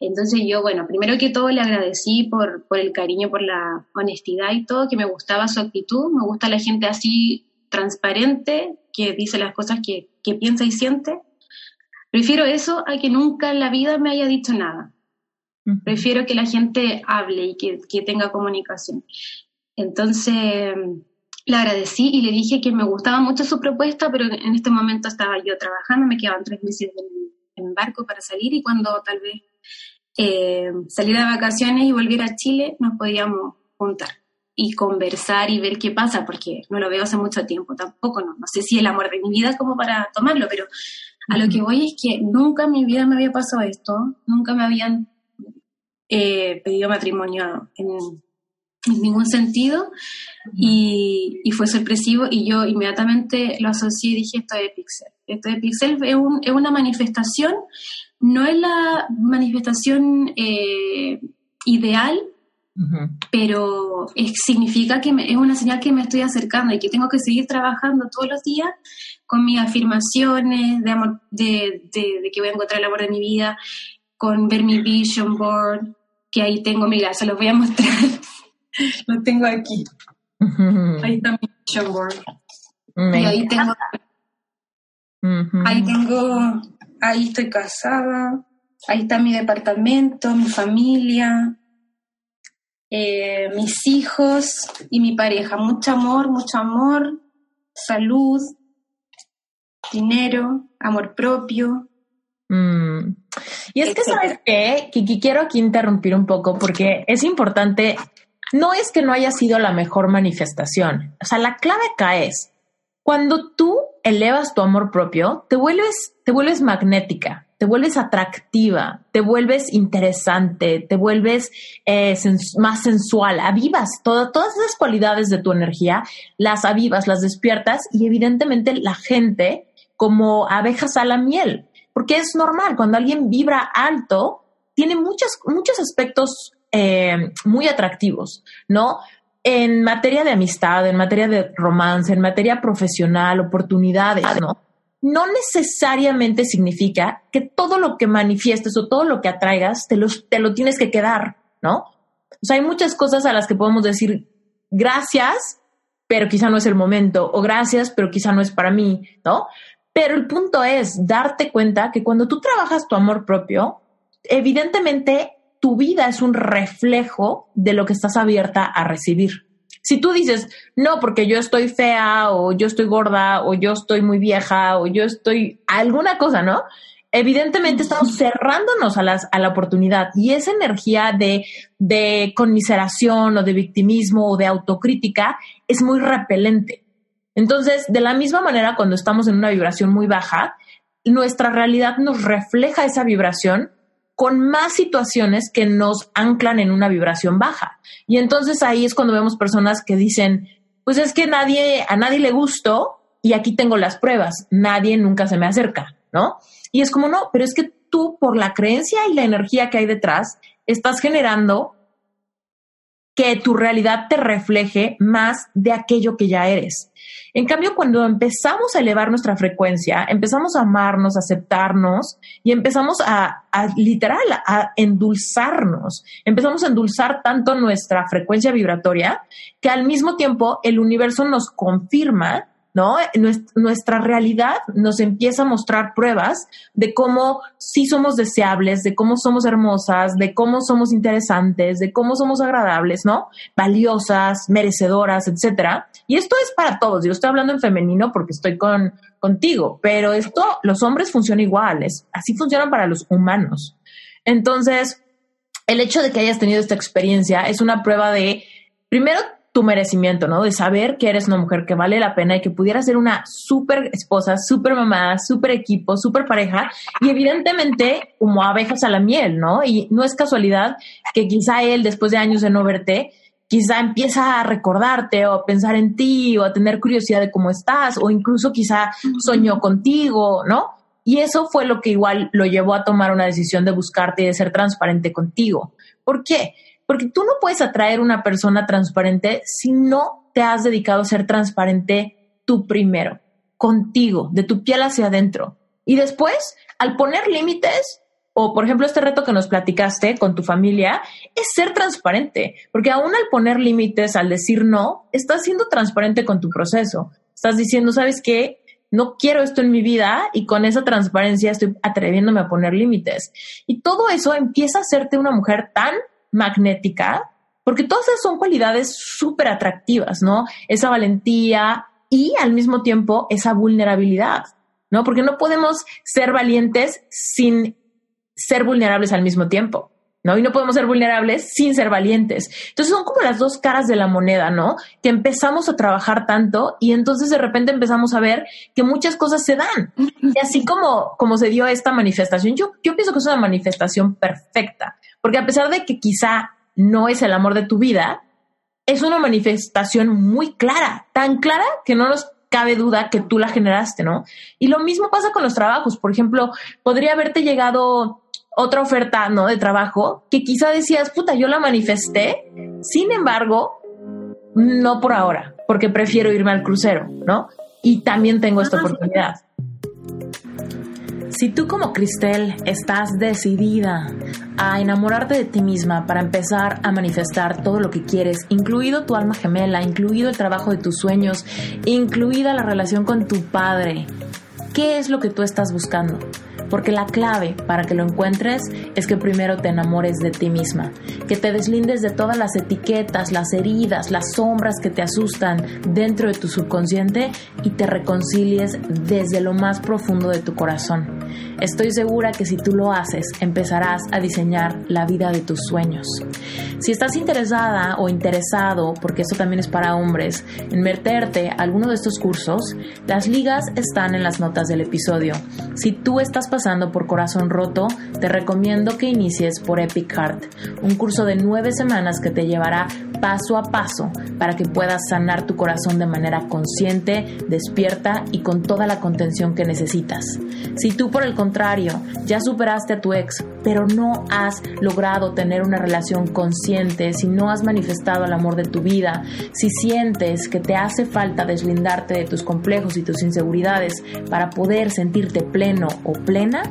Entonces yo, bueno, primero que todo le agradecí por, por el cariño, por la honestidad y todo, que me gustaba su actitud, me gusta la gente así transparente, que dice las cosas que, piensa y siente. Prefiero eso a que nunca en la vida me haya dicho nada. Prefiero que la gente hable y que, tenga comunicación. Entonces, le agradecí y le dije que me gustaba mucho su propuesta, pero en este momento estaba yo trabajando, me quedaban tres meses en, barco para salir y cuando tal vez eh, saliera de vacaciones y volviera a Chile, nos podíamos juntar y conversar y ver qué pasa, porque no lo veo hace mucho tiempo tampoco, no, no sé si el amor de mi vida como para tomarlo, pero a lo que voy es que nunca en mi vida me había pasado esto, nunca me habían eh, pedido matrimonio en, ningún sentido y, fue sorpresivo y yo inmediatamente lo asocié y dije esto es Pixel. Esto de Pixel es, un, es una manifestación, no es la manifestación eh, ideal, pero significa que es una señal que me estoy acercando y que tengo que seguir trabajando todos los días con mis afirmaciones de amor, de, que voy a encontrar el amor de mi vida, con ver mi vision board, que ahí tengo, mira, se los voy a mostrar. lo tengo aquí. Ahí está mi vision board. y ahí tengo, ahí tengo, ahí estoy casada, ahí está mi departamento, mi familia, eh, mis hijos y mi pareja. Mucho amor, mucho amor, salud, dinero, amor propio. Mm. Y es que, ¿sabes qué? Kiki, quiero aquí interrumpir un poco porque es importante, no es que no haya sido la mejor manifestación, o sea, la clave acá es, cuando tú elevas tu amor propio, te vuelves, te vuelves magnética, te vuelves atractiva, te vuelves interesante, te vuelves eh, más sensual, avivas todas esas cualidades de tu energía, las avivas, las despiertas y evidentemente la gente como abejas a la miel, porque es normal, cuando alguien vibra alto, tiene muchos, muchos aspectos eh, muy atractivos, ¿no? En materia de amistad, en materia de romance, en materia profesional, oportunidades, ¿no? No necesariamente significa que todo lo que manifiestes o todo lo que atraigas te, te lo tienes que quedar, ¿no? O sea, hay muchas cosas a las que podemos decir gracias, pero quizá no es el momento, o gracias, pero quizá no es para mí, ¿no? Pero el punto es darte cuenta que cuando tú trabajas tu amor propio, evidentemente tu vida es un reflejo de lo que estás abierta a recibir. Si tú dices, no, porque yo estoy fea o yo estoy gorda o yo estoy muy vieja o yo estoy alguna cosa, ¿no? Evidentemente estamos cerrándonos a, las, a la oportunidad y esa energía de, de conmiseración o de victimismo o de autocrítica es muy repelente. Entonces, de la misma manera, cuando estamos en una vibración muy baja, nuestra realidad nos refleja esa vibración con más situaciones que nos anclan en una vibración baja. Y entonces ahí es cuando vemos personas que dicen, pues es que nadie, a nadie le gustó y aquí tengo las pruebas, nadie nunca se me acerca, ¿no? Y es como, no, pero es que tú por la creencia y la energía que hay detrás, estás generando que tu realidad te refleje más de aquello que ya eres. En cambio, cuando empezamos a elevar nuestra frecuencia, empezamos a amarnos, a aceptarnos y empezamos a, literal, a endulzarnos, empezamos a endulzar tanto nuestra frecuencia vibratoria que al mismo tiempo el universo nos confirma ¿no? Nuestra realidad nos empieza a mostrar pruebas de cómo sí somos deseables, de cómo somos hermosas, de cómo somos interesantes, de cómo somos agradables, ¿no? Valiosas, merecedoras, etcétera. Y esto es para todos. Yo estoy hablando en femenino porque estoy con, contigo, pero esto, los hombres funcionan iguales. Así funcionan para los humanos. Entonces, el hecho de que hayas tenido esta experiencia es una prueba de, primero, tu merecimiento, ¿no? De saber que eres una mujer que vale la pena y que pudiera ser una súper esposa, súper mamá, súper equipo, súper pareja y evidentemente como abejas a la miel, ¿no? Y no es casualidad que quizá él, después de años de no verte, quizá empieza a recordarte o a pensar en ti o a tener curiosidad de cómo estás o incluso quizá soñó contigo, ¿no? Y eso fue lo que igual lo llevó a tomar una decisión de buscarte y de ser transparente contigo. ¿Por qué? Porque tú no puedes atraer una persona transparente si no te has dedicado a ser transparente tú primero, contigo, de tu piel hacia adentro. Y después, al poner límites, o por ejemplo este reto que nos platicaste con tu familia, es ser transparente, porque aún al poner límites, al decir no, estás siendo transparente con tu proceso. Estás diciendo, ¿sabes qué? No quiero esto en mi vida y con esa transparencia estoy atreviéndome a poner límites. Y todo eso empieza a hacerte una mujer tan magnética, porque todas esas son cualidades súper atractivas, ¿no? Esa valentía y al mismo tiempo esa vulnerabilidad, ¿no? Porque no podemos ser valientes sin ser vulnerables al mismo tiempo. ¿no? Y no podemos ser vulnerables sin ser valientes. Entonces son como las dos caras de la moneda, ¿no? Que empezamos a trabajar tanto y entonces de repente empezamos a ver que muchas cosas se dan. Y así como, como se dio esta manifestación, yo, yo pienso que es una manifestación perfecta, porque a pesar de que quizá no es el amor de tu vida, es una manifestación muy clara, tan clara que no nos cabe duda que tú la generaste, ¿no? Y lo mismo pasa con los trabajos. Por ejemplo, podría haberte llegado otra oferta, ¿no? De trabajo que quizá decías, puta, yo la manifesté. Sin embargo, no por ahora, porque prefiero irme al crucero, ¿no? Y también tengo esta oportunidad. Si tú como Cristel estás decidida a enamorarte de ti misma para empezar a manifestar todo lo que quieres, incluido tu alma gemela, incluido el trabajo de tus sueños, incluida la relación con tu padre, ¿qué es lo que tú estás buscando? Porque la clave para que lo encuentres es que primero te enamores de ti misma, que te deslindes de todas las etiquetas, las heridas, las sombras que te asustan dentro de tu subconsciente y te reconcilies desde lo más profundo de tu corazón. Estoy segura que si tú lo haces, empezarás a diseñar la vida de tus sueños. Si estás interesada o interesado, porque esto también es para hombres, en meterte a alguno de estos cursos, las ligas están en las notas del episodio. Si tú estás pasando por corazón roto, te recomiendo que inicies por Epic Heart, un curso de nueve semanas que te llevará paso a paso para que puedas sanar tu corazón de manera consciente, despierta y con toda la contención que necesitas. Si tú por el contrario ya superaste a tu ex, pero no has logrado tener una relación consciente, si no has manifestado el amor de tu vida, si sientes que te hace falta deslindarte de tus complejos y tus inseguridades para poder sentirte pleno o plena,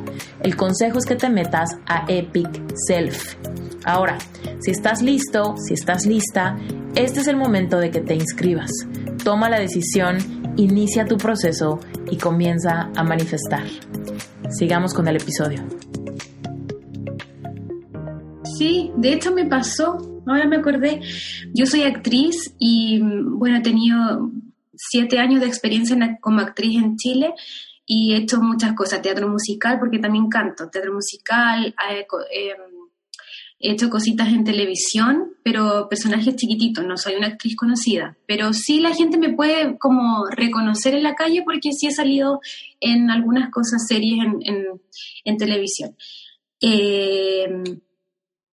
el consejo es que te metas a Epic Self. Ahora, si estás listo, si estás lista, este es el momento de que te inscribas. Toma la decisión, inicia tu proceso y comienza a manifestar. Sigamos con el episodio. Sí, de hecho me pasó, ahora me acordé, yo soy actriz y bueno, he tenido siete años de experiencia como actriz en Chile y he hecho muchas cosas, teatro musical, porque también canto, teatro musical, eh, eh, he hecho cositas en televisión, pero personajes chiquititos, no soy una actriz conocida, pero sí la gente me puede como reconocer en la calle porque sí he salido en algunas cosas, series en, televisión. Eh,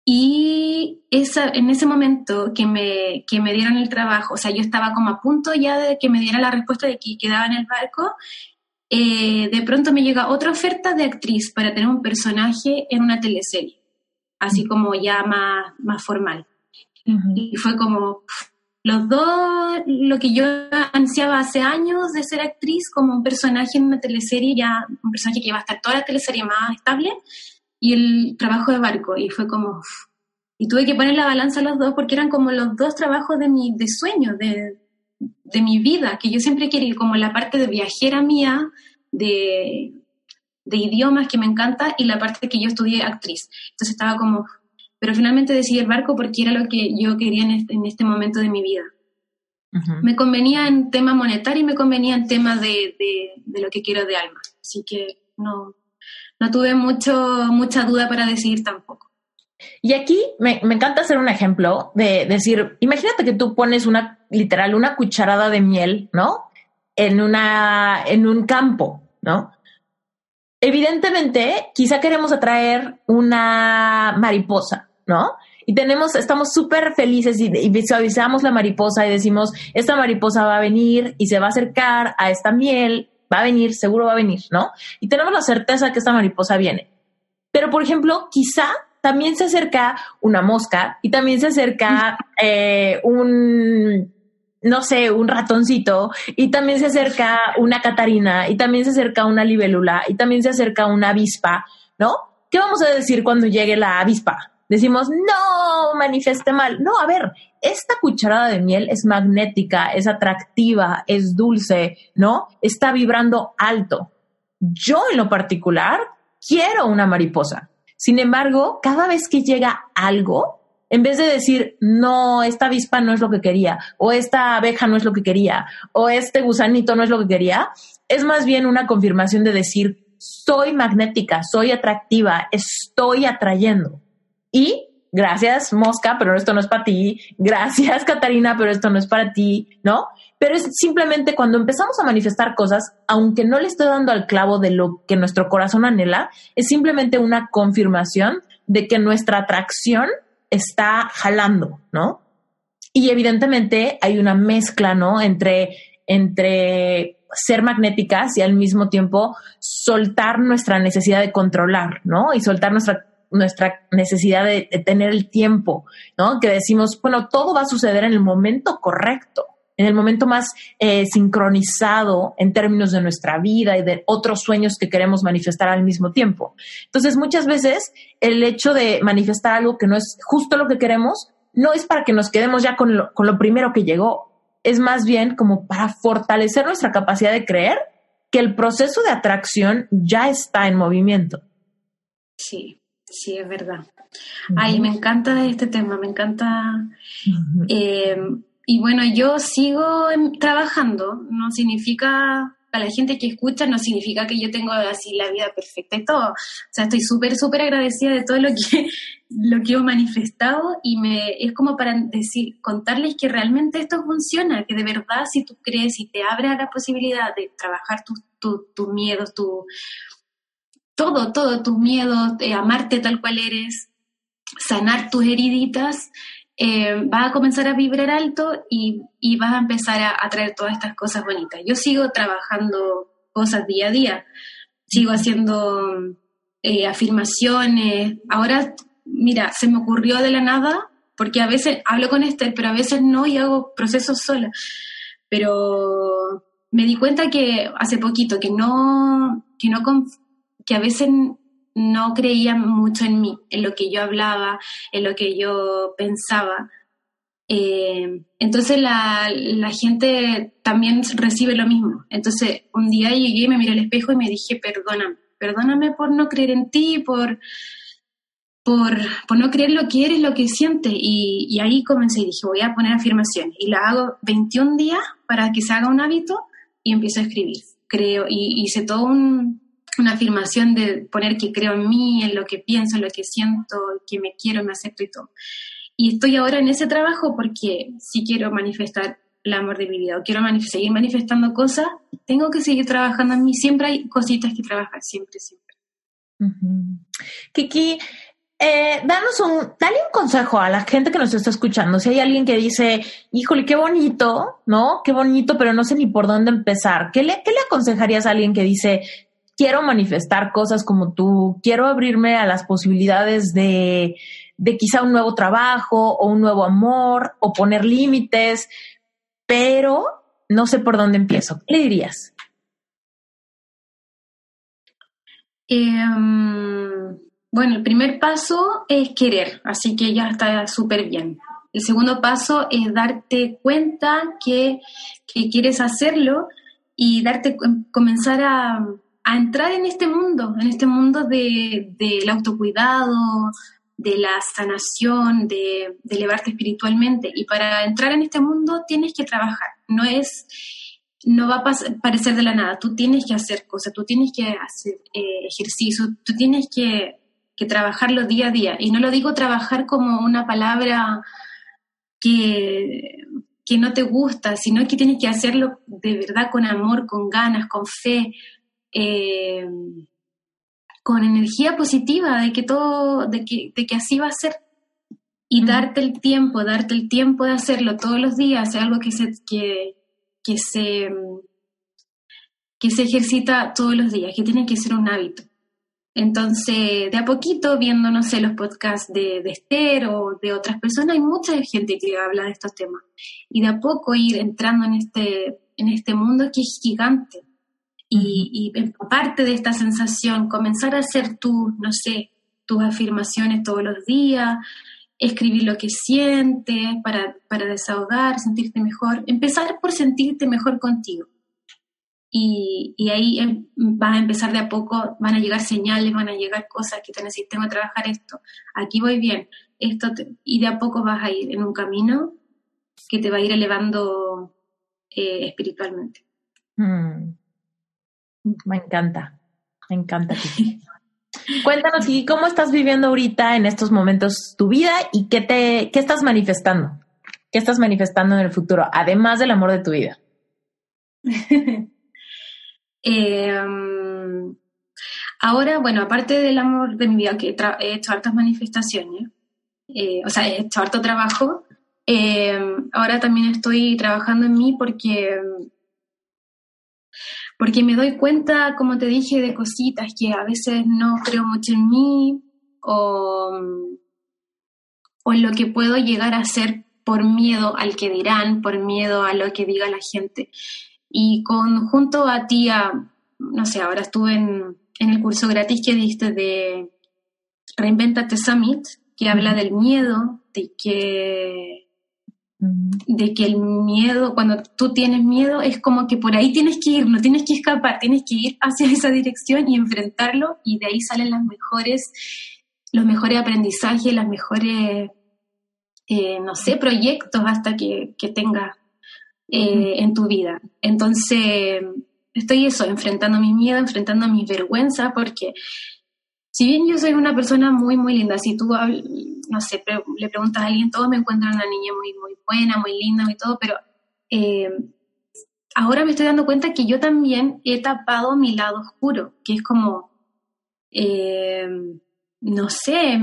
y esa, en ese momento que me, que me dieron el trabajo, o sea, yo estaba como a punto ya de que me diera la respuesta de que quedaba en el barco, eh, de pronto me llega otra oferta de actriz para tener un personaje en una teleserie así como ya más, más formal. Y fue como los dos, lo que yo ansiaba hace años de ser actriz, como un personaje en una teleserie, ya un personaje que iba a estar toda la teleserie más estable, y el trabajo de barco. Y fue como, y tuve que poner la balanza a los dos porque eran como los dos trabajos de mi de sueño, de, de mi vida, que yo siempre quería, como la parte de viajera mía, de de idiomas que me encanta y la parte que yo estudié actriz. Entonces estaba como, pero finalmente decidí el barco porque era lo que yo quería en este, en este momento de mi vida. Me convenía en tema monetario y me convenía en tema de, de, lo que quiero de alma. Así que no, no tuve mucho, mucha duda para decidir tampoco. Y aquí me, me, encanta hacer un ejemplo de decir, imagínate que tú pones una, literal, una cucharada de miel, ¿no? En una, en un campo, ¿no? Evidentemente, quizá queremos atraer una mariposa, ¿no? Y tenemos, estamos súper felices y, visualizamos la mariposa y decimos, esta mariposa va a venir y se va a acercar a esta miel, va a venir, seguro va a venir, ¿no? Y tenemos la certeza que esta mariposa viene. Pero, por ejemplo, quizá también se acerca una mosca y también se acerca eh, un, no sé, un ratoncito, y también se acerca una catarina, y también se acerca una libélula, y también se acerca una avispa, ¿no? ¿Qué vamos a decir cuando llegue la avispa? Decimos, no, manifieste mal. No, a ver, esta cucharada de miel es magnética, es atractiva, es dulce, ¿no? Está vibrando alto. Yo en lo particular quiero una mariposa. Sin embargo, cada vez que llega algo, en vez de decir, no, esta avispa no es lo que quería, o esta abeja no es lo que quería, o este gusanito no es lo que quería, es más bien una confirmación de decir, soy magnética, soy atractiva, estoy atrayendo. Y gracias, Mosca, pero esto no es para ti, gracias, Catarina, pero esto no es para ti, ¿no? Pero es simplemente cuando empezamos a manifestar cosas, aunque no le estoy dando al clavo de lo que nuestro corazón anhela, es simplemente una confirmación de que nuestra atracción está jalando, ¿no? Y evidentemente hay una mezcla, ¿no? Entre, entre ser magnéticas y al mismo tiempo soltar nuestra necesidad de controlar, ¿no? Y soltar nuestra, nuestra necesidad de, tener el tiempo, ¿no? Que decimos, bueno, todo va a suceder en el momento correcto, en el momento más eh, sincronizado en términos de nuestra vida y de otros sueños que queremos manifestar al mismo tiempo. Entonces, muchas veces el hecho de manifestar algo que no es justo lo que queremos, no es para que nos quedemos ya con lo, primero que llegó, es más bien como para fortalecer nuestra capacidad de creer que el proceso de atracción ya está en movimiento. Sí, sí, es verdad. Ay, me encanta este tema, me encanta. Eh, y bueno, yo sigo trabajando, no significa, para la gente que escucha, no significa que yo tengo así la vida perfecta y todo. O sea, estoy súper, súper agradecida de todo lo que, lo que he manifestado y me, es como para decir, contarles que realmente esto funciona, que de verdad si tú crees y te abre a la posibilidad de trabajar tus tu, miedos, tu, todo, todo, tus miedos, de amarte tal cual eres, sanar tus heriditas, eh, vas a comenzar a vibrar alto y, y vas a empezar a, a, traer todas estas cosas bonitas. Yo sigo trabajando cosas día a día, sigo haciendo eh, afirmaciones. Ahora, mira, se me ocurrió de la nada, porque a veces hablo con Esther, pero a veces no y hago procesos sola. Pero me di cuenta que hace poquito que no, que no, que a veces no creía mucho en mí, en lo que yo hablaba, en lo que yo pensaba. Eh, entonces la, la, gente también recibe lo mismo. Entonces un día llegué, me miré al espejo y me dije, perdóname, perdóname por no creer en ti, por, por, por no creer lo que eres, lo que sientes. Y, y, ahí comencé y dije, voy a poner afirmaciones. Y la hago 21 días para que se haga un hábito y empiezo a escribir. Creo, y hice todo un, una afirmación de poner que creo en mí, en lo que pienso, en lo que siento, que me quiero, me acepto y todo. Y estoy ahora en ese trabajo porque si quiero manifestar el amor de mi vida o quiero seguir manifestando cosas, tengo que seguir trabajando en mí. Siempre hay cositas que trabajar, siempre, siempre. Kiki, eh, danos un, dale un consejo a la gente que nos está escuchando. Si hay alguien que dice, híjole, qué bonito, ¿no? Qué bonito, pero no sé ni por dónde empezar. ¿Qué le, qué le aconsejarías a alguien que dice, quiero manifestar cosas como tú, quiero abrirme a las posibilidades de, de quizá un nuevo trabajo o un nuevo amor o poner límites, pero no sé por dónde empiezo. ¿Qué le dirías? Em, bueno, el primer paso es querer, así que ya está súper bien. El segundo paso es darte cuenta que, que quieres hacerlo y darte comenzar a, a entrar en este mundo, en este mundo del de, autocuidado, de la sanación, de, elevarte espiritualmente. Y para entrar en este mundo tienes que trabajar. No es, no va a parecer de la nada. Tú tienes que hacer cosas, tú tienes que hacer eh, ejercicio, tú tienes que, que trabajarlo día a día. Y no lo digo trabajar como una palabra que, que no te gusta, sino que tienes que hacerlo de verdad con amor, con ganas, con fe, eh, con energía positiva de que todo, de que, de que así va a ser. Y darte el tiempo, darte el tiempo de hacerlo todos los días, es algo que se, que, que se, que se ejercita todos los días, que tiene que ser un hábito. Entonces, de a poquito, viendo, no sé, los podcasts de, de Esther o de otras personas, hay mucha gente que habla de estos temas. Y de a poco ir entrando en este, en este mundo que es gigante y, y parte de esta sensación, comenzar a hacer tú, no sé, tus afirmaciones todos los días, escribir lo que sientes para, para desahogar, sentirte mejor, empezar por sentirte mejor contigo. Y, y, ahí em, vas a empezar de a poco, van a llegar señales, van a llegar cosas que te necesitas, tengo que trabajar esto, aquí voy bien, esto y de a poco vas a ir en un camino que te va a ir elevando eh, espiritualmente. Mm. Me encanta, me encanta. Cuéntanos, ¿y cómo estás viviendo ahorita en estos momentos tu vida y qué te, qué estás manifestando? ¿Qué estás manifestando en el futuro, además del amor de tu vida? Em, ahora, bueno, aparte del amor de mi vida, que he, hecho hartas manifestaciones, eh, o sea, he hecho harto trabajo, em, ahora también estoy trabajando en mí porque porque me doy cuenta, como te dije, de cositas que a veces no creo mucho en mí o, o en lo que puedo llegar a hacer por miedo al que dirán, por miedo a lo que diga la gente. Y con, junto a ti, no sé, ahora estuve en, en el curso gratis que diste de Reinventate Summit, que habla del miedo, de que de que el miedo, cuando tú tienes miedo, es como que por ahí tienes que ir, no tienes que escapar, tienes que ir hacia esa dirección y enfrentarlo y de ahí salen las mejores, los mejores aprendizajes, las mejores, eh, no sé, proyectos hasta que, que tengas eh, en tu vida. Entonces, estoy eso, enfrentando mi miedo, enfrentando mis vergüenzas, porque si bien yo soy una persona muy, muy linda, si tú, no sé, le preguntas a alguien, todos me encuentran una niña muy, muy buena, muy linda y todo, pero eh, ahora me estoy dando cuenta que yo también he tapado mi lado oscuro, que es como, eh, no sé,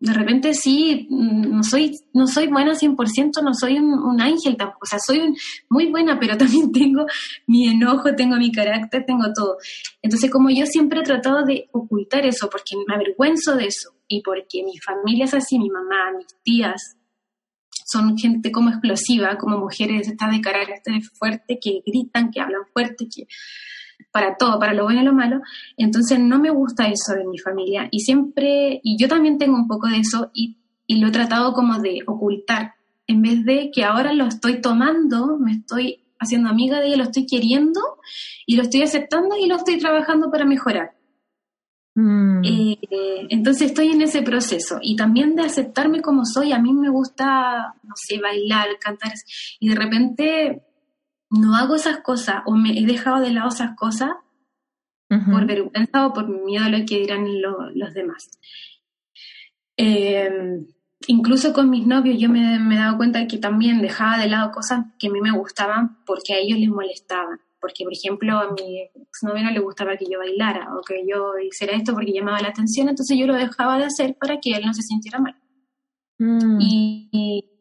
de repente sí, no soy, no soy buena 100%, no soy un, ángel tampoco, o sea, soy muy buena, pero también tengo mi enojo, tengo mi carácter, tengo todo. Entonces, como yo siempre he tratado de ocultar eso, porque me avergüenzo de eso, y porque mi familia es así, mi mamá, mis tías, son gente como explosiva, como mujeres está de carácter fuerte, que gritan, que hablan fuerte, que para todo, para lo bueno y lo malo. Entonces no me gusta eso de mi familia y siempre, y yo también tengo un poco de eso y, lo he tratado como de ocultar, en vez de que ahora lo estoy tomando, me estoy haciendo amiga de ella, lo estoy queriendo y lo estoy aceptando y lo estoy trabajando para mejorar. Mm. Eh, entonces estoy en ese proceso y también de aceptarme como soy. A mí me gusta, no sé, bailar, cantar y de repente no hago esas cosas o me he dejado de lado esas cosas por vergüenza o por miedo a lo que dirán los demás. Em, incluso con mis novios yo me, he dado cuenta que también dejaba de lado cosas que a mí me gustaban porque a ellos les molestaban. Porque, por ejemplo, a mi exnovio no le gustaba que yo bailara o que yo hiciera esto porque llamaba la atención, entonces yo lo dejaba de hacer para que él no se sintiera mal. Mm. y,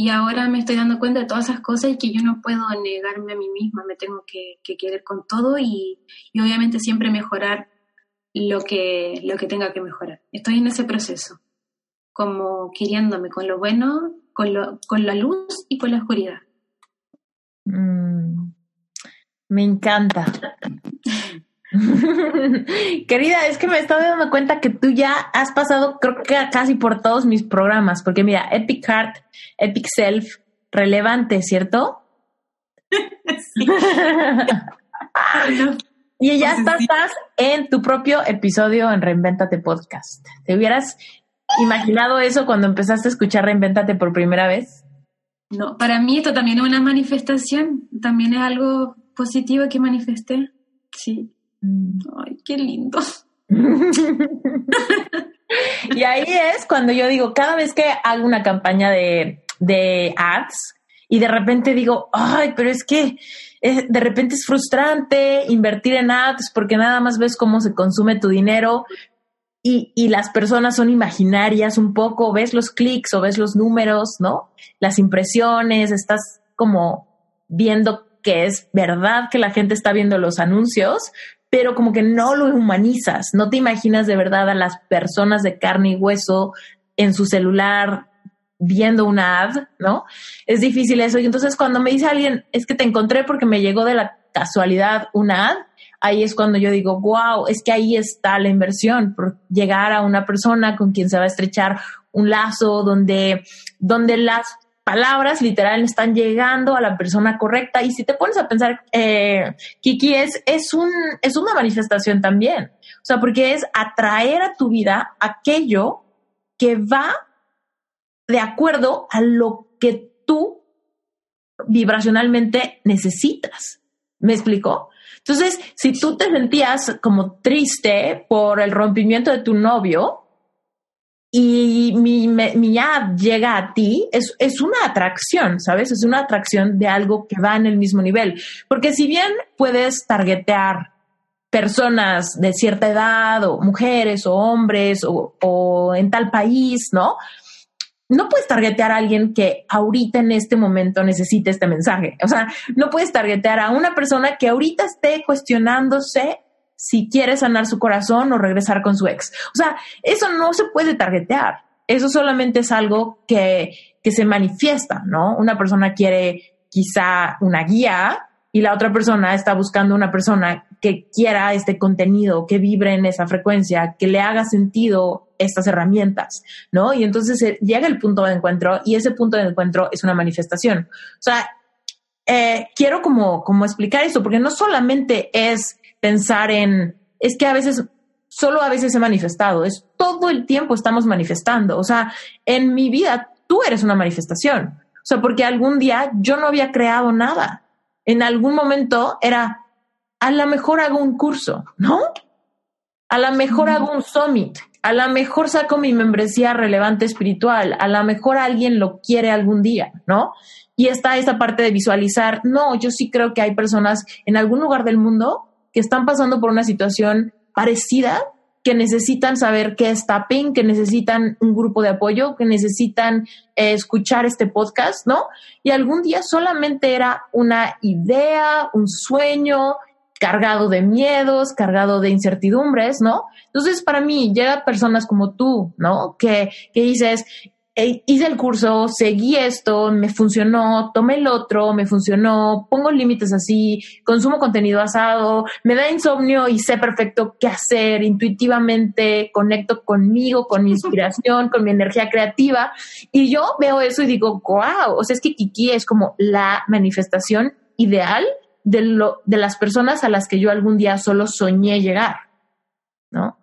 y ahora me estoy dando cuenta de todas esas cosas y que yo no puedo negarme a mí misma, me tengo que, querer con todo y, obviamente siempre mejorar lo que, lo que tenga que mejorar. Estoy en ese proceso, como queriéndome con lo bueno, con, lo, con la luz y con la oscuridad. Mm, me encanta. Querida, es que me estado dando cuenta que tú ya has pasado, creo que casi por todos mis programas, porque mira, Epic Heart, Epic Self, relevante, ¿cierto? Sí. y ya estás en tu propio episodio en Reinventate Podcast. ¿Te hubieras imaginado eso cuando empezaste a escuchar Reinventate por primera vez? No, para mí esto también es una manifestación, también es algo positivo que manifesté. Sí. Mm. Ay, qué lindo. y ahí es cuando yo digo, cada vez que hago una campaña de, de ads y de repente digo, ay, pero es que de repente es frustrante invertir en ads porque nada más ves cómo se consume tu dinero y, y las personas son imaginarias un poco, ves los clics o ves los números, ¿no? Las impresiones, estás como viendo que es verdad que la gente está viendo los anuncios, pero como que no lo humanizas, no te imaginas de verdad a las personas de carne y hueso en su celular viendo una ad, ¿no? Es difícil eso. Y entonces cuando me dice alguien, es que te encontré porque me llegó de la casualidad una ad, ahí es cuando yo digo, wow, es que ahí está la inversión, por llegar a una persona con quien se va a estrechar un lazo donde, donde las palabras literal están llegando a la persona correcta. Y si te pones a pensar, eh, Kiki, es, es, un, es una manifestación también. O sea, porque es atraer a tu vida aquello que va de acuerdo a lo que tú vibracionalmente necesitas. ¿Me explicó? Entonces, si tú te sentías como triste por el rompimiento de tu novio, y mi, mi ad llega a ti, es, es una atracción, ¿sabes? Es una atracción de algo que va en el mismo nivel. Porque si bien puedes targetear personas de cierta edad, o mujeres, o hombres, o, o en tal país, ¿no? No puedes targetear a alguien que ahorita en este momento necesite este mensaje. O sea, no puedes targetear a una persona que ahorita esté cuestionándose si quiere sanar su corazón o regresar con su ex. O sea, eso no se puede targetear. Eso solamente es algo que, que se manifiesta, ¿no? Una persona quiere quizá una guía y la otra persona está buscando una persona que quiera este contenido, que vibre en esa frecuencia, que le haga sentido estas herramientas, ¿no? Y entonces eh, llega el punto de encuentro y ese punto de encuentro es una manifestación. O sea, eh, quiero como, como explicar esto, porque no solamente es pensar en, es que a veces, solo a veces he manifestado, es todo el tiempo estamos manifestando. O sea, en mi vida tú eres una manifestación. O sea, porque algún día yo no había creado nada. En algún momento era, a lo mejor hago un curso, ¿no? A lo mejor hago un summit, a lo mejor saco mi membresía relevante espiritual, a lo mejor alguien lo quiere algún día, ¿no? Y está esa parte de visualizar, no, yo sí creo que hay personas en algún lugar del mundo que están pasando por una situación parecida, que necesitan saber qué es tapping, que necesitan un grupo de apoyo, que necesitan eh, escuchar este podcast, ¿no? Y algún día solamente era una idea, un sueño, cargado de miedos, cargado de incertidumbres, ¿no? Entonces, para mí, llega personas como tú, ¿no? Que, que dices, hice el curso, seguí esto, me funcionó, tomé el otro, me funcionó, pongo límites así, consumo contenido asado, me da insomnio y sé perfecto qué hacer, intuitivamente conecto conmigo, con mi inspiración, con mi energía creativa. Y yo veo eso y digo, wow, o sea, es que Kiki es como la manifestación ideal de, lo, de las personas a las que yo algún día solo soñé llegar, ¿no?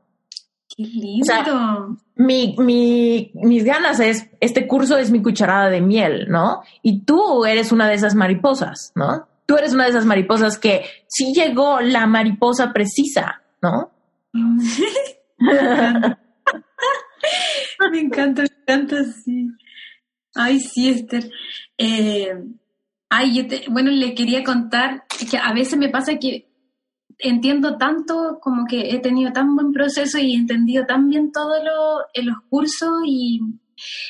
¡Qué lindo! mi, mi, mis ganas es, este curso es mi cucharada de miel, ¿no? Y tú eres una de esas mariposas, ¿no? Tú eres una de esas mariposas que sí llegó la mariposa precisa, ¿no? me encanta, me encanta, sí. Ay, sí, Esther. Eh, ay, bueno, le quería contar que a veces me pasa que entiendo tanto, como que he tenido tan buen proceso y he entendido tan bien todo lo, en los cursos y,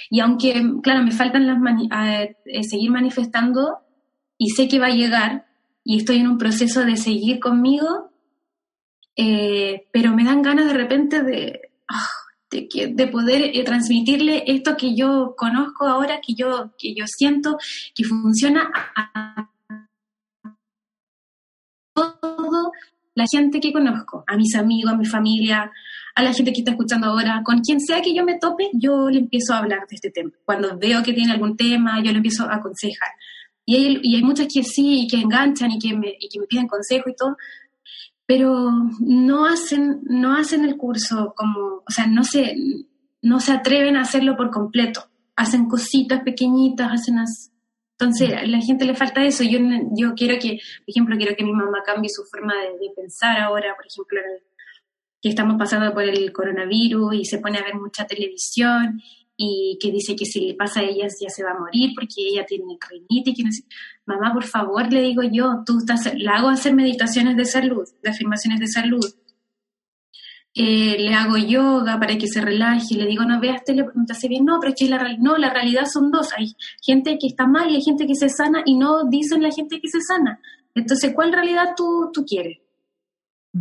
y aunque, claro, me faltan las eh, seguir manifestando y sé que va a llegar y estoy en un proceso de seguir conmigo, eh, pero me dan ganas de repente de, ah, de, de, poder eh, transmitirle esto que yo conozco ahora, que yo, que yo siento que funciona la gente que conozco, a mis amigos, a mi familia, a la gente que está escuchando ahora, con quien sea que yo me tope, yo le empiezo a hablar de este tema. Cuando veo que tiene algún tema, yo le empiezo a aconsejar. Y hay, y muchas que sí, y que enganchan y que, me, que me piden consejo y todo, pero no hacen, no hacen el curso como, o sea, no se, no se atreven a hacerlo por completo. Hacen cositas pequeñitas, hacen, entonces, a la gente le falta eso. Yo, yo quiero que, por ejemplo, quiero que mi mamá cambie su forma de, pensar ahora, por ejemplo, que estamos pasando por el coronavirus y se pone a ver mucha televisión y que dice que si le pasa a ella ya se va a morir porque ella tiene rinitis. Que no sé. Mamá, por favor, le digo yo, tú estás, la hago hacer meditaciones de salud, de afirmaciones de salud eh, le hago yoga para que se relaje, le digo, no veas tele, te hace bien, no, pero es que la, no, la realidad son dos, hay gente que está mal y hay gente que se sana y no dicen la gente que se sana. Entonces, ¿cuál realidad tú, tú quieres?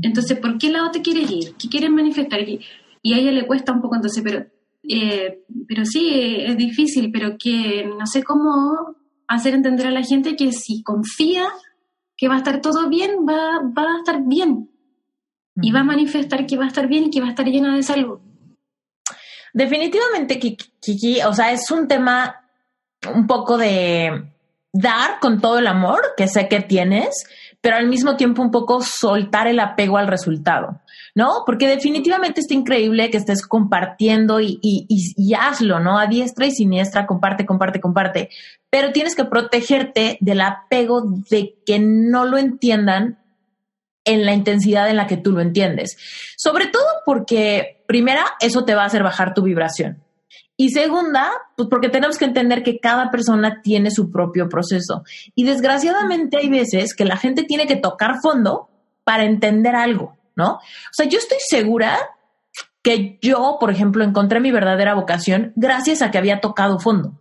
Entonces, ¿por qué lado te quieres ir? ¿Qué quieres manifestar? Y a ella le cuesta un poco, entonces, pero, eh, pero sí, es difícil, pero que no sé cómo hacer entender a la gente que si confía que va a estar todo bien, va, va a estar bien y va a manifestar que va a estar bien y que va a estar llena de salud. Definitivamente, Kiki, o sea, es un tema un poco de dar con todo el amor que sé que tienes, pero al mismo tiempo un poco soltar el apego al resultado, ¿no? Porque definitivamente está increíble que estés compartiendo y, y, y, hazlo, ¿no? A diestra y siniestra, comparte, comparte, comparte, pero tienes que protegerte del apego de que no lo entiendan en la intensidad en la que tú lo entiendes. Sobre todo porque, primera, eso te va a hacer bajar tu vibración. Y segunda, pues porque tenemos que entender que cada persona tiene su propio proceso. Y desgraciadamente hay veces que la gente tiene que tocar fondo para entender algo, ¿no? O sea, yo estoy segura que yo, por ejemplo, encontré mi verdadera vocación gracias a que había tocado fondo.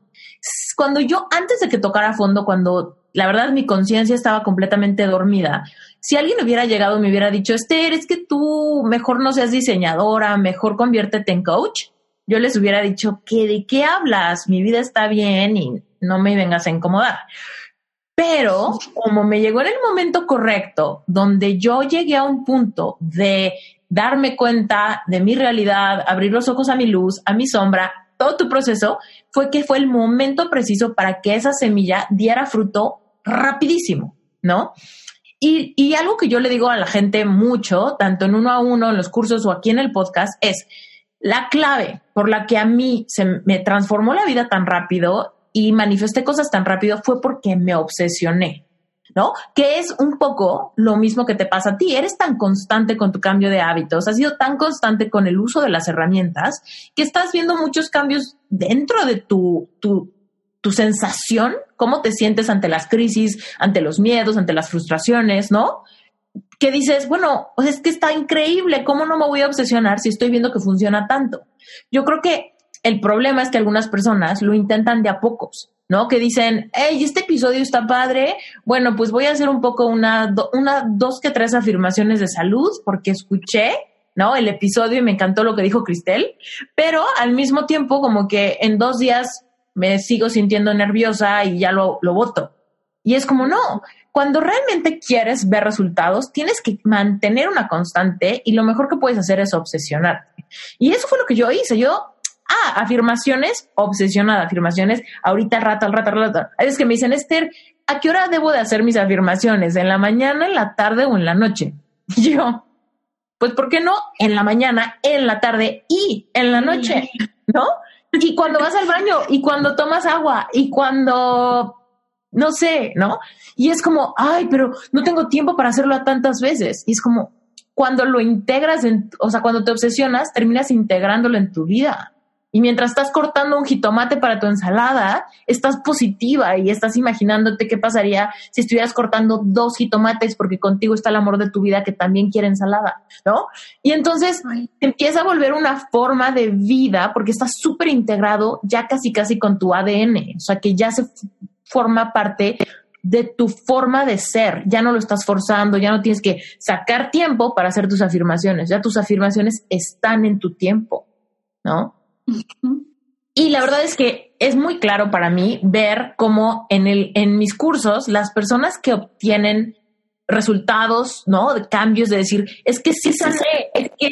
Cuando yo, antes de que tocara fondo, cuando la verdad mi conciencia estaba completamente dormida, si alguien hubiera llegado y me hubiera dicho, Esther, es que tú mejor no seas diseñadora, mejor conviértete en coach, yo les hubiera dicho, ¿qué, ¿de qué hablas? Mi vida está bien y no me vengas a incomodar. Pero como me llegó en el momento correcto, donde yo llegué a un punto de darme cuenta de mi realidad, abrir los ojos a mi luz, a mi sombra, todo tu proceso, fue que fue el momento preciso para que esa semilla diera fruto rapidísimo, ¿no? Y, algo que yo le digo a la gente mucho, tanto en uno a uno, en los cursos o aquí en el podcast, es la clave por la que a mí se me transformó la vida tan rápido y manifesté cosas tan rápido fue porque me obsesioné. ¿no? Que es un poco lo mismo que te pasa a ti. Eres tan constante con tu cambio de hábitos, has sido tan constante con el uso de las herramientas que estás viendo muchos cambios dentro de tu, tu sensación, cómo te sientes ante las crisis, ante los miedos, ante las frustraciones, ¿no? Que dices, bueno, es que está increíble, ¿cómo no me voy a obsesionar si estoy viendo que funciona tanto? Yo creo que el problema es que algunas personas lo intentan de a pocos ¿no? Que dicen, hey, este episodio está padre, bueno, pues voy a hacer un poco una, una, dos que tres afirmaciones de salud porque escuché, ¿no? El episodio y me encantó lo que dijo Cristel, pero al mismo tiempo como que en dos días me sigo sintiendo nerviosa y ya lo, lo voto. Y es como, no, cuando realmente quieres ver resultados, tienes que mantener una constante y lo mejor que puedes hacer es obsesionarte. Y eso fue lo que yo hice. Yo Ah, afirmaciones, obsesionada, afirmaciones, ahorita rato, al rato, al rato. Es que me dicen, Esther, ¿a qué hora debo de hacer mis afirmaciones? ¿En la mañana, en la tarde o en la noche? yo, pues, ¿por qué no? En la mañana, en la tarde y en la noche, ¿no? Y cuando vas al baño, y cuando tomas agua, y cuando, no sé, ¿no? Y es como, ay, pero no tengo tiempo para hacerlo a tantas veces. Y es como, cuando lo integras, en, o sea, cuando te obsesionas, terminas integrándolo en tu vida. Y mientras estás cortando un jitomate para tu ensalada, estás positiva y estás imaginándote qué pasaría si estuvieras cortando dos jitomates porque contigo está el amor de tu vida que también quiere ensalada, ¿no? Y entonces empieza a volver una forma de vida porque estás súper integrado ya casi casi con tu ADN, o sea que ya se forma parte de tu forma de ser, ya no lo estás forzando, ya no tienes que sacar tiempo para hacer tus afirmaciones, ya tus afirmaciones están en tu tiempo, ¿no? Y la verdad es que es muy claro para mí ver cómo en, el, en mis cursos las personas que obtienen resultados, ¿no? De cambios, de decir, es que sí sé, es que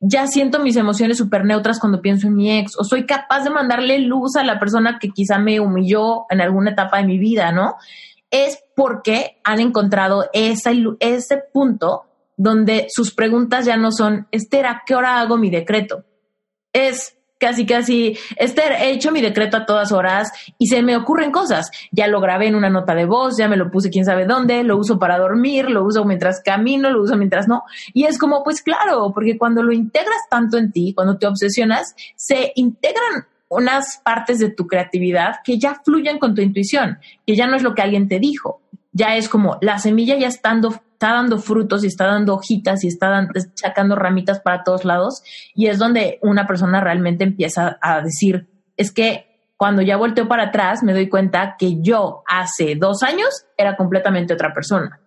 ya siento mis emociones súper neutras cuando pienso en mi ex, o soy capaz de mandarle luz a la persona que quizá me humilló en alguna etapa de mi vida, ¿no? Es porque han encontrado esa, ese punto donde sus preguntas ya no son, Esther, ¿a qué hora hago mi decreto? Es, casi, casi, Esther, he hecho mi decreto a todas horas y se me ocurren cosas. Ya lo grabé en una nota de voz, ya me lo puse quién sabe dónde, lo uso para dormir, lo uso mientras camino, lo uso mientras no. Y es como, pues claro, porque cuando lo integras tanto en ti, cuando te obsesionas, se integran unas partes de tu creatividad que ya fluyen con tu intuición, que ya no es lo que alguien te dijo, ya es como la semilla ya estando, está dando frutos y está dando hojitas y está sacando ramitas para todos lados y es donde una persona realmente empieza a decir, es que cuando ya volteo para atrás me doy cuenta que yo hace dos años era completamente otra persona.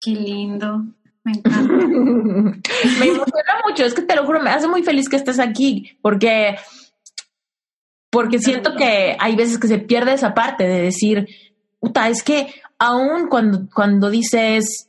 Qué lindo. Me encanta. me emociona mucho, es que te lo juro, me hace muy feliz que estés aquí, porque porque siento que hay veces que se pierde esa parte de decir, puta, es que aún cuando, cuando dices,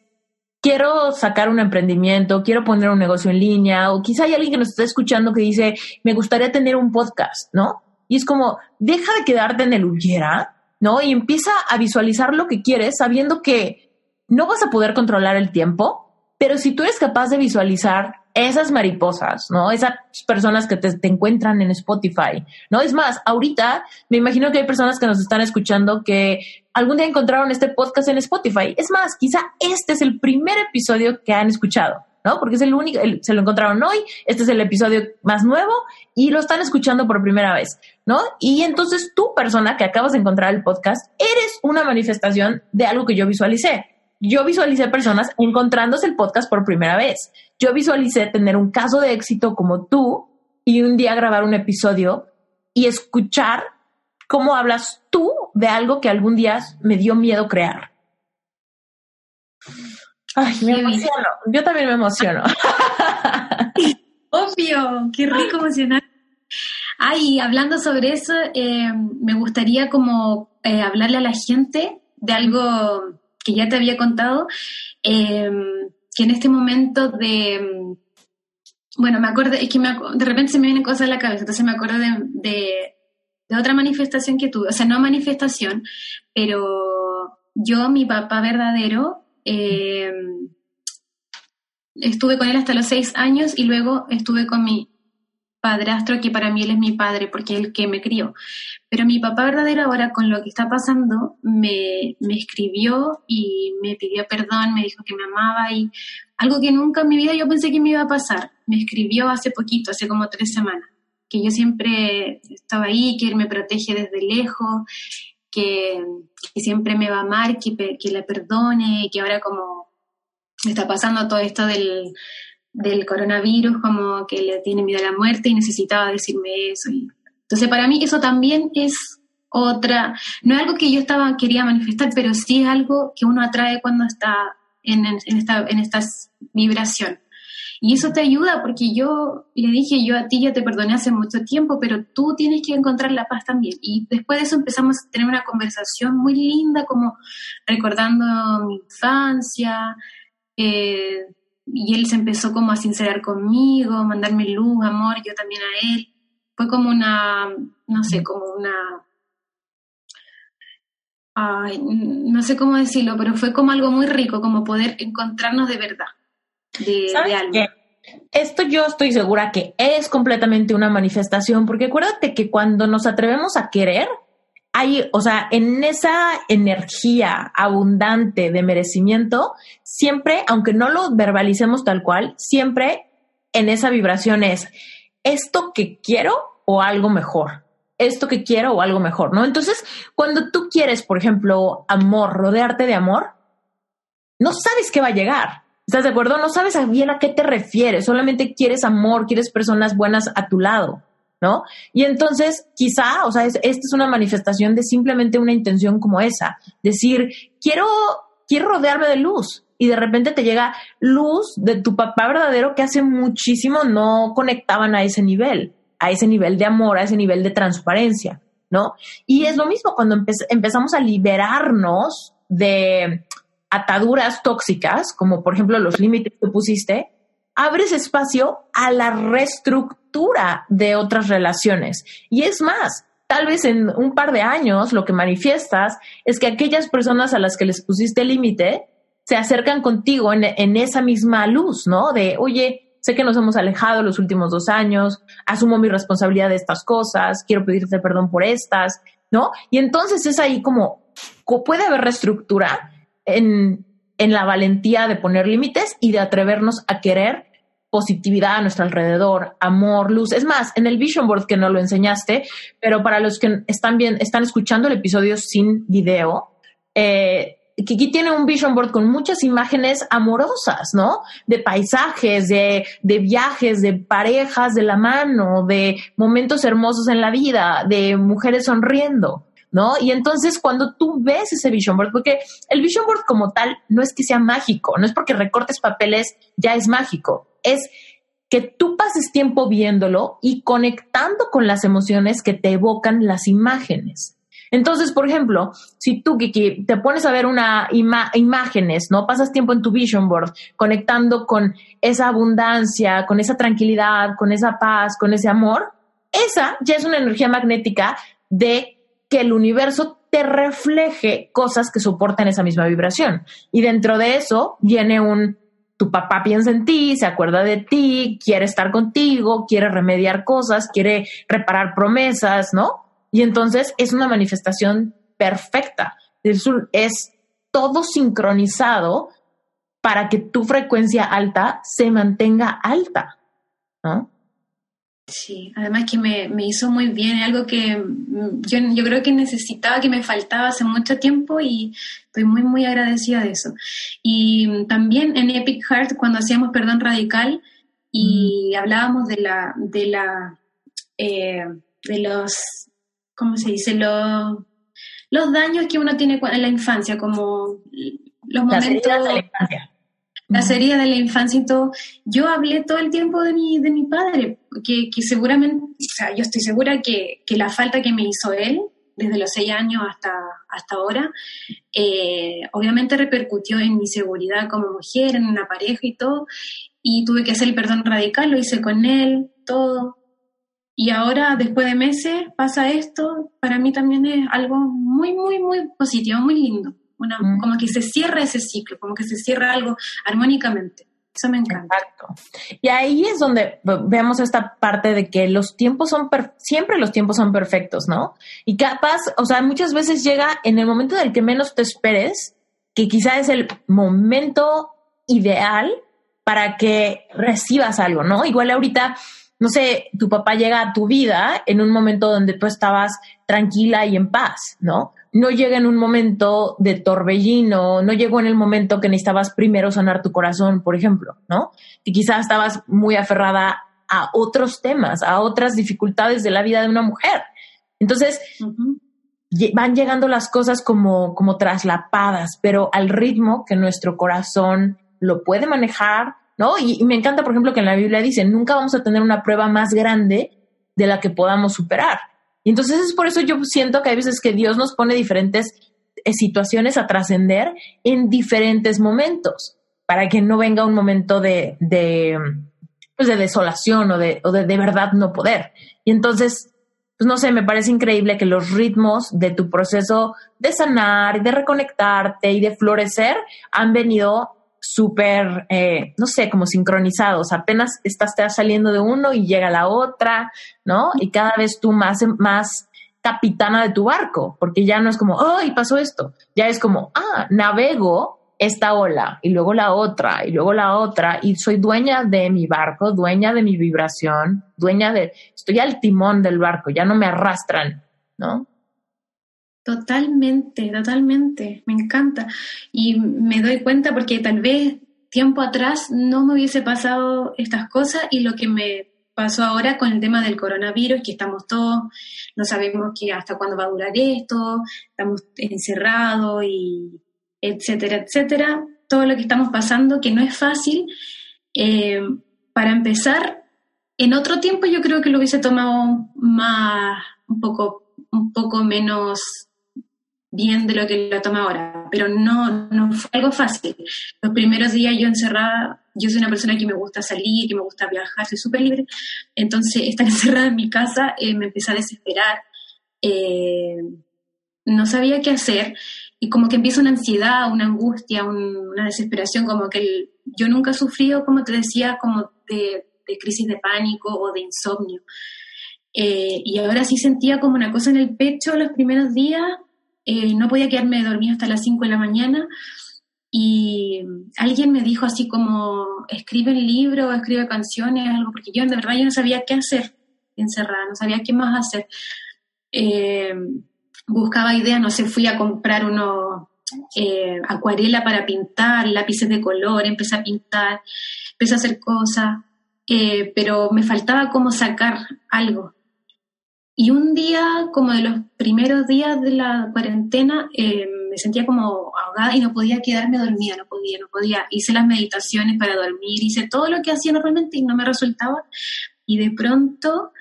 quiero sacar un emprendimiento, quiero poner un negocio en línea, o quizá hay alguien que nos está escuchando que dice, me gustaría tener un podcast, ¿no? Y es como, deja de quedarte en el huyera, ¿no? Y empieza a visualizar lo que quieres sabiendo que no vas a poder controlar el tiempo, pero si tú eres capaz de visualizar esas mariposas, ¿no? Esas personas que te, encuentran en Spotify, ¿no? Es más, ahorita me imagino que hay personas que nos están escuchando que algún día encontraron este podcast en Spotify. Es más, quizá este es el primer episodio que han escuchado, ¿no? Porque es el único, se lo encontraron hoy, este es el episodio más nuevo y lo están escuchando por primera vez, ¿no? Y entonces tú, persona que acabas de encontrar el podcast, eres una manifestación de algo que yo visualicé yo visualicé personas encontrándose el podcast por primera vez. Yo visualicé tener un caso de éxito como tú y un día grabar un episodio y escuchar cómo hablas tú de algo que algún día me dio miedo crear. Ay, me emociono. Yo también me emociono. Obvio, qué rico emocionar. Ay, hablando sobre eso, eh, me gustaría como eh, hablarle a la gente de algo que ya te había contado, em, que en este momento de, bueno, me acuerdo, es que de repente se me vienen cosas a la cabeza, entonces me acuerdo de, de, otra manifestación que tuve, o sea, no manifestación, pero yo, mi papá verdadero, eh, estuve con él hasta los seis años y luego estuve con mi padrastro, que para mí él es mi padre, porque es el que me crió. Pero mi papá verdadero ahora con lo que está pasando me, me escribió y me pidió perdón, me dijo que me amaba y algo que nunca en mi vida yo pensé que me iba a pasar. Me escribió hace poquito, hace como tres semanas, que yo siempre estaba ahí, que él me protege desde lejos, que, siempre me va a amar, que, que le perdone, que ahora como está pasando todo esto del del coronavirus, como que le tiene miedo a la muerte y necesitaba decirme eso. entonces, para mí eso también es otra, no es algo que yo estaba, quería manifestar, pero sí es algo que uno atrae cuando está en, en, esta, en esta vibración. Y eso te ayuda porque yo le dije, yo a ti ya te perdoné hace mucho tiempo, pero tú tienes que encontrar la paz también. Y después de eso empezamos a tener una conversación muy linda, como recordando mi infancia, eh, y él se empezó como a sincerar conmigo, mandarme luz, amor, yo también a él. Fue como una, no sé, como una... Ay, no sé cómo decirlo, pero fue como algo muy rico, como poder encontrarnos de verdad, de, de Esto yo estoy segura que es completamente una manifestación, porque acuérdate que cuando nos atrevemos a querer, hay, o sea, en esa energía abundante de merecimiento, siempre, aunque no lo verbalicemos tal cual, siempre en esa vibración es esto que quiero o algo mejor. Esto que quiero o algo mejor, ¿no? Entonces, cuando tú quieres, por ejemplo, amor, rodearte de amor, no sabes qué va a llegar. ¿Estás de acuerdo? No sabes bien a qué te refieres, solamente quieres amor, quieres personas buenas a tu lado. ¿No? Y entonces, quizá, o sea, esta es una manifestación de simplemente una intención como esa, decir, quiero, quiero rodearme de luz. Y de repente te llega luz de tu papá verdadero que hace muchísimo no conectaban a ese nivel, a ese nivel de amor, a ese nivel de transparencia, ¿no? Y es lo mismo cuando empezamos a liberarnos de ataduras tóxicas, como por ejemplo los límites que pusiste, abres espacio a la de otras relaciones. Y es más, tal vez en un par de años lo que manifiestas es que aquellas personas a las que les pusiste límite se acercan contigo en, esa misma luz, ¿no? De, oye, sé que nos hemos alejado los últimos dos años, asumo mi responsabilidad de estas cosas, quiero pedirte perdón por estas, ¿no? Y entonces es ahí como, puede haber reestructura en, en la valentía de poner límites y de atrevernos a querer positividad a nuestro alrededor, amor, luz. Es más, en el vision board que no lo enseñaste, pero para los que están bien, están escuchando el episodio sin video, eh, Kiki tiene un vision board con muchas imágenes amorosas, ¿no? De paisajes, de, de, viajes, de parejas de la mano, de momentos hermosos en la vida, de mujeres sonriendo. ¿no? Y entonces cuando tú ves ese vision board, porque el vision board como tal no es que sea mágico, no es porque recortes papeles ya es mágico, es que tú pases tiempo viéndolo y conectando con las emociones que te evocan las imágenes. Entonces, por ejemplo, si tú, Kiki, te pones a ver una imágenes, ¿no? Pasas tiempo en tu vision board conectando con esa abundancia, con esa tranquilidad, con esa paz, con ese amor, esa ya es una energía magnética de que el universo te refleje cosas que soportan esa misma vibración. Y dentro de eso viene un, tu papá piensa en ti, se acuerda de ti, quiere estar contigo, quiere remediar cosas, quiere reparar promesas, ¿no? Y entonces es una manifestación perfecta. Es, es todo sincronizado para que tu frecuencia alta se mantenga alta, ¿no? Sí, además que me, me hizo muy bien, algo que mm, yo, yo, creo que necesitaba, que me faltaba hace mucho tiempo y estoy muy, muy agradecida de eso. Y mm, también en Epic Heart, cuando hacíamos Perdón Radical y hablábamos de la, de la, eh, de los, ¿cómo se dice? Los, los daños que uno tiene en la infancia, como los momentos... de la infancia la serie de la infancia y todo, yo hablé todo el tiempo de mi, de mi padre, que, que seguramente, o sea, yo estoy segura que, que, la falta que me hizo él, desde los seis años hasta, hasta ahora, eh, obviamente repercutió en mi seguridad como mujer, en una pareja y todo, y tuve que hacer el perdón radical, lo hice con él, todo. Y ahora, después de meses, pasa esto, para mí también es algo muy, muy, muy positivo, muy lindo. Una, mm. Como que se cierra ese ciclo, como que se cierra algo armónicamente. Eso me encanta. Y ahí es donde vemos esta parte de que los tiempos son, siempre los tiempos son perfectos, ¿no? Y capaz, o sea, muchas veces llega en el momento del que menos te esperes, que quizá es el momento ideal para que recibas algo, ¿no? Igual ahorita, no sé, tu papá llega a tu vida en un momento donde tú estabas tranquila y en paz, ¿no? no llega en un momento de torbellino, no llegó en el momento que necesitabas primero sanar tu corazón, por ejemplo, ¿no? Y quizás estabas muy aferrada a otros temas, a otras dificultades de la vida de una mujer. Entonces, van llegando las cosas como, como traslapadas, pero al ritmo que nuestro corazón lo puede manejar, ¿no? y me encanta, por ejemplo, que en la Biblia dice, nunca vamos a tener una prueba más grande de la que podamos superar. Y entonces es por eso yo siento que hay veces que Dios nos pone diferentes eh, situaciones a trascender en diferentes momentos, para que no venga un momento de, de, pues de desolación o de, o de, de verdad no poder. Y entonces, pues no sé, me parece increíble que los ritmos de tu proceso de sanar de reconectarte y de florecer han venido súper, eh, no sé, como sincronizados. Apenas estás saliendo de uno y llega la otra, ¿no? Y cada vez tú más, más capitana de tu barco, porque ya no es como, ¡ay, pasó esto! Ya es como, ah, navego esta ola y luego la otra y luego la otra y soy dueña de mi barco, dueña de mi vibración, dueña de, estoy al timón del barco, ya no me arrastran, ¿no? Totalmente, totalmente, me encanta. Y me doy cuenta porque tal vez tiempo atrás no me hubiese pasado estas cosas y lo que me pasó ahora con el tema del coronavirus, que estamos todos, no sabemos que hasta cuándo va a durar esto, estamos encerrados y etcétera, etcétera. Todo lo que estamos pasando, que no es fácil. Eh, para empezar, en otro tiempo yo creo que lo hubiese tomado más, un poco, un poco menos bien de lo que lo toma ahora, pero no, no fue algo fácil. Los primeros días yo encerrada, yo soy una persona que me gusta salir, que me gusta viajar, soy súper libre, entonces estar encerrada en mi casa eh, me empecé a desesperar, eh, no sabía qué hacer y como que empieza una ansiedad, una angustia, una desesperación, como que yo nunca he sufrido, como te decía, como de, crisis de pánico o de insomnio. Eh, y ahora sí sentía como una cosa en el pecho los primeros días eh, no podía quedarme dormida hasta las 5 de la mañana y alguien me dijo así como, escribe el libro, escribe canciones, algo, porque yo de verdad yo no sabía qué hacer encerrada, no sabía qué más hacer. Eh, buscaba ideas, no sé, fui a comprar uno eh, acuarela para pintar, lápices de color, empecé a pintar, empecé a hacer cosas, pero me faltaba como sacar algo. Y un día, como de los primeros días de la cuarentena, eh, me sentía como ahogada y no podía quedarme dormida, no podía, no podía. Hice las meditaciones para dormir, hice todo lo que hacía normalmente y no me resultaba. Y de pronto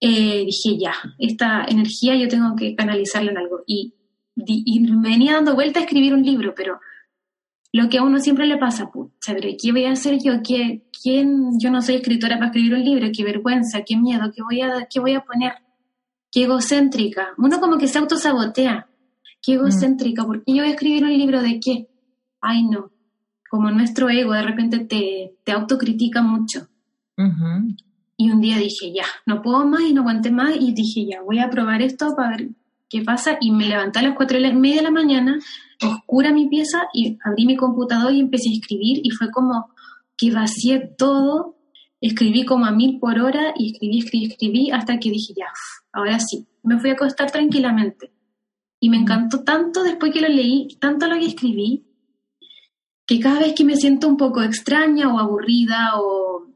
eh, dije, ya, esta energía yo tengo que canalizarla en algo. Y, me venía dando vuelta a escribir un libro, pero lo que a uno siempre le pasa, pucha, ¿qué voy a hacer yo? ¿Qué, ¿Quién? Yo no soy escritora para escribir un libro, qué vergüenza, qué miedo, ¿qué voy a, qué voy a poner? Qué egocéntrica. Uno como que se autosabotea. Qué egocéntrica, ¿por qué yo voy a escribir un libro de qué? Ay, no. Como nuestro ego de repente te, te autocritica mucho. Y un día dije, ya, no puedo más y no aguanté más y dije, ya, voy a probar esto para ver qué pasa. Y me levanté a las cuatro y media de la mañana, oscura mi pieza y abrí mi computador y empecé a escribir y fue como que vacié todo escribí como a mil por hora y escribí, escribí, escribí hasta que dije, ya, ahora sí, me fui a acostar tranquilamente. Y me encantó tanto después que lo leí, tanto lo que escribí, que cada vez que me siento un poco extraña o aburrida o,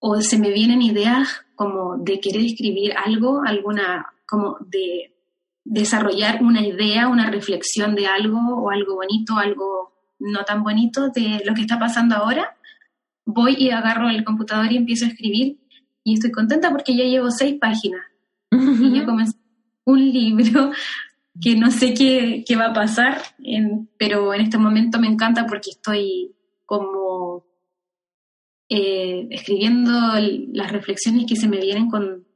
o se me vienen ideas como de querer escribir algo, alguna, como de desarrollar una idea, una reflexión de algo o algo bonito, algo no tan bonito de lo que está pasando ahora, voy y agarro el computador y empiezo a escribir y estoy contenta porque ya llevo seis páginas. Y yo comencé, un libro que no sé qué, qué va a pasar, pero en este momento me encanta porque estoy como eh, escribiendo las reflexiones que se me vienen con,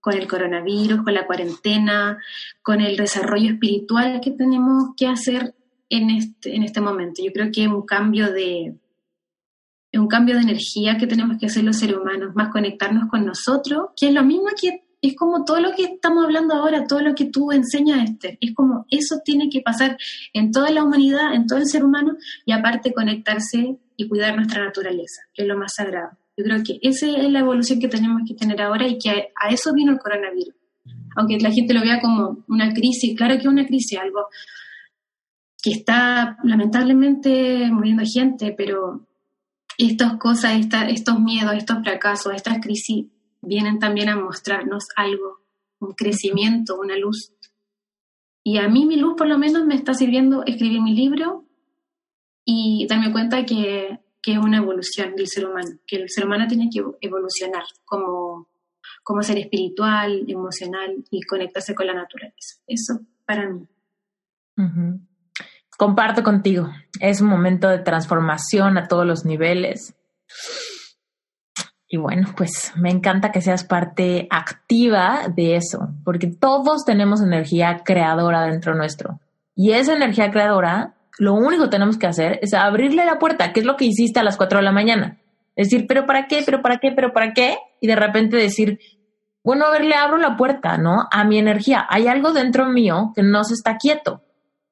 con el coronavirus, con la cuarentena, con el desarrollo espiritual que tenemos que hacer en este, en este momento. Yo creo que un cambio de un cambio de energía que tenemos que hacer los seres humanos, más conectarnos con nosotros, que es lo mismo que es como todo lo que estamos hablando ahora, todo lo que tú enseñas, Esther. Es como eso tiene que pasar en toda la humanidad, en todo el ser humano, y aparte conectarse y cuidar nuestra naturaleza, que es lo más sagrado. Yo creo que esa es la evolución que tenemos que tener ahora y que a, eso vino el coronavirus. Aunque la gente lo vea como una crisis, claro que es una crisis, algo que está lamentablemente muriendo gente, pero estas cosas, estos miedos, estos fracasos, estas crisis vienen también a mostrarnos algo, un crecimiento, una luz. Y a mí mi luz por lo menos me está sirviendo escribir mi libro y darme cuenta que, es una evolución del ser humano, que el ser humano tiene que evolucionar como, como ser espiritual, emocional y conectarse con la naturaleza. Eso para mí. Comparto contigo, es un momento de transformación a todos los niveles. Y bueno, pues me encanta que seas parte activa de eso, porque todos tenemos energía creadora dentro nuestro. Y esa energía creadora, lo único que tenemos que hacer es abrirle la puerta, que es lo que hiciste a las 4 de la mañana. Decir, pero ¿para qué? ¿Pero para qué? ¿Pero para qué? Y de repente decir, bueno, a ver, le abro la puerta, ¿no? A mi energía. Hay algo dentro mío que no se está quieto.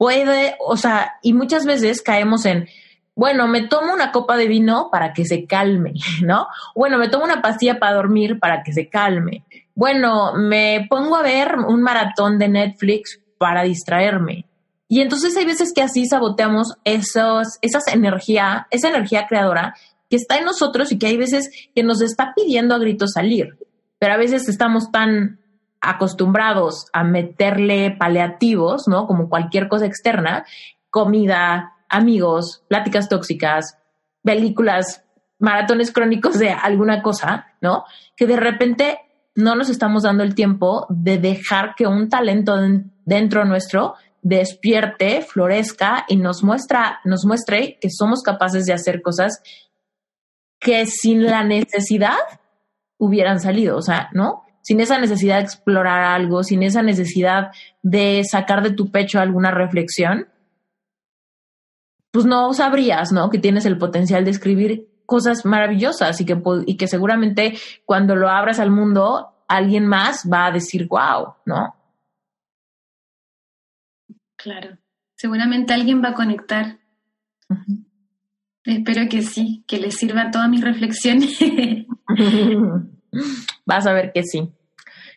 Puede, o sea, y muchas veces caemos en, bueno, me tomo una copa de vino para que se calme, ¿no? Bueno, me tomo una pastilla para dormir para que se calme. Bueno, me pongo a ver un maratón de Netflix para distraerme. Y entonces hay veces que así saboteamos esos, esas energía, esa energía creadora que está en nosotros y que hay veces que nos está pidiendo a gritos salir. Pero a veces estamos tan acostumbrados a meterle paliativos, ¿no? Como cualquier cosa externa, comida, amigos, pláticas tóxicas, películas, maratones crónicos de alguna cosa, ¿no? Que de repente no nos estamos dando el tiempo de dejar que un talento dentro nuestro despierte, florezca y nos muestra, nos muestre que somos capaces de hacer cosas que sin la necesidad hubieran salido, o sea, ¿no? Sin esa necesidad de explorar algo, sin esa necesidad de sacar de tu pecho alguna reflexión, pues no sabrías, ¿no? Que tienes el potencial de escribir cosas maravillosas y que, y que seguramente cuando lo abras al mundo, alguien más va a decir, wow, ¿no? Claro, seguramente alguien va a conectar. Espero que sí, que le sirva todas mis reflexiones. Vas a ver que sí.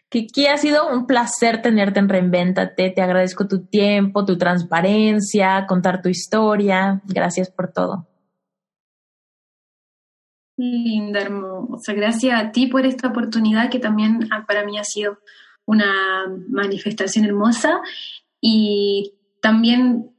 Kiki, ha sido un placer tenerte en Reinventate. Te agradezco tu tiempo, tu transparencia, contar tu historia. Gracias por todo. Linda, hermosa. Gracias a ti por esta oportunidad que también para mí ha sido una manifestación hermosa. Y también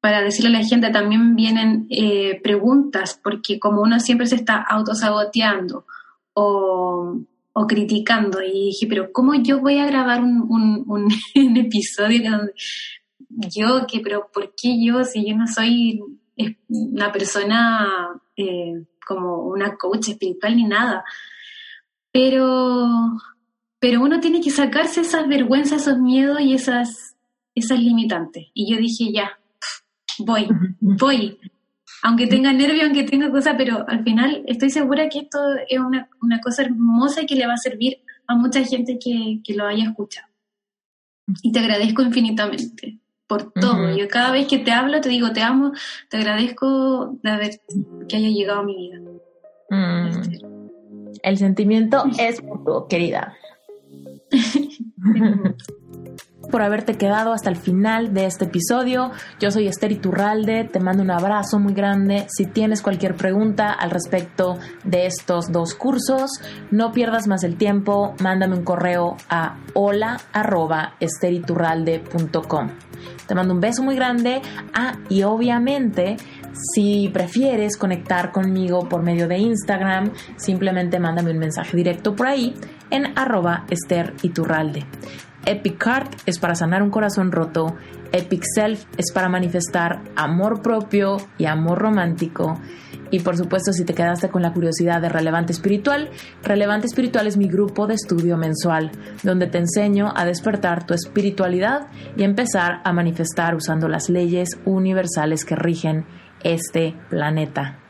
para decirle a la gente, también vienen eh, preguntas, porque como uno siempre se está autosaboteando o o criticando y dije, pero ¿cómo yo voy a grabar un, un, episodio donde yo, que, pero ¿por qué yo si yo no soy una persona eh, como una coach espiritual ni nada? Pero, pero uno tiene que sacarse esas vergüenzas, esos miedos y esas, esas limitantes. Y yo dije, ya, voy, voy, aunque tenga nervio, aunque tenga cosas, pero al final estoy segura que esto es una, cosa hermosa y que le va a servir a mucha gente que, lo haya escuchado. Y te agradezco infinitamente por todo. Yo cada vez que te hablo te digo te amo, te agradezco de haber que haya llegado a mi vida. Mm. El sentimiento es mutuo, querida. por haberte quedado hasta el final de este episodio. Yo soy Esther Iturralde, te mando un abrazo muy grande. Si tienes cualquier pregunta al respecto de estos dos cursos, no pierdas más el tiempo, mándame un correo a hola@esteriturralde.com. Te mando un beso muy grande. Ah, y obviamente si prefieres conectar conmigo por medio de Instagram, simplemente mándame un mensaje directo por ahí en arroba Esther Iturralde. Epic Heart es para sanar un corazón roto. Epic Self es para manifestar amor propio y amor romántico. Y por supuesto, si te quedaste con la curiosidad de Relevante Espiritual, Relevante Espiritual es mi grupo de estudio mensual, donde te enseño a despertar tu espiritualidad y empezar a manifestar usando las leyes universales que rigen este planeta.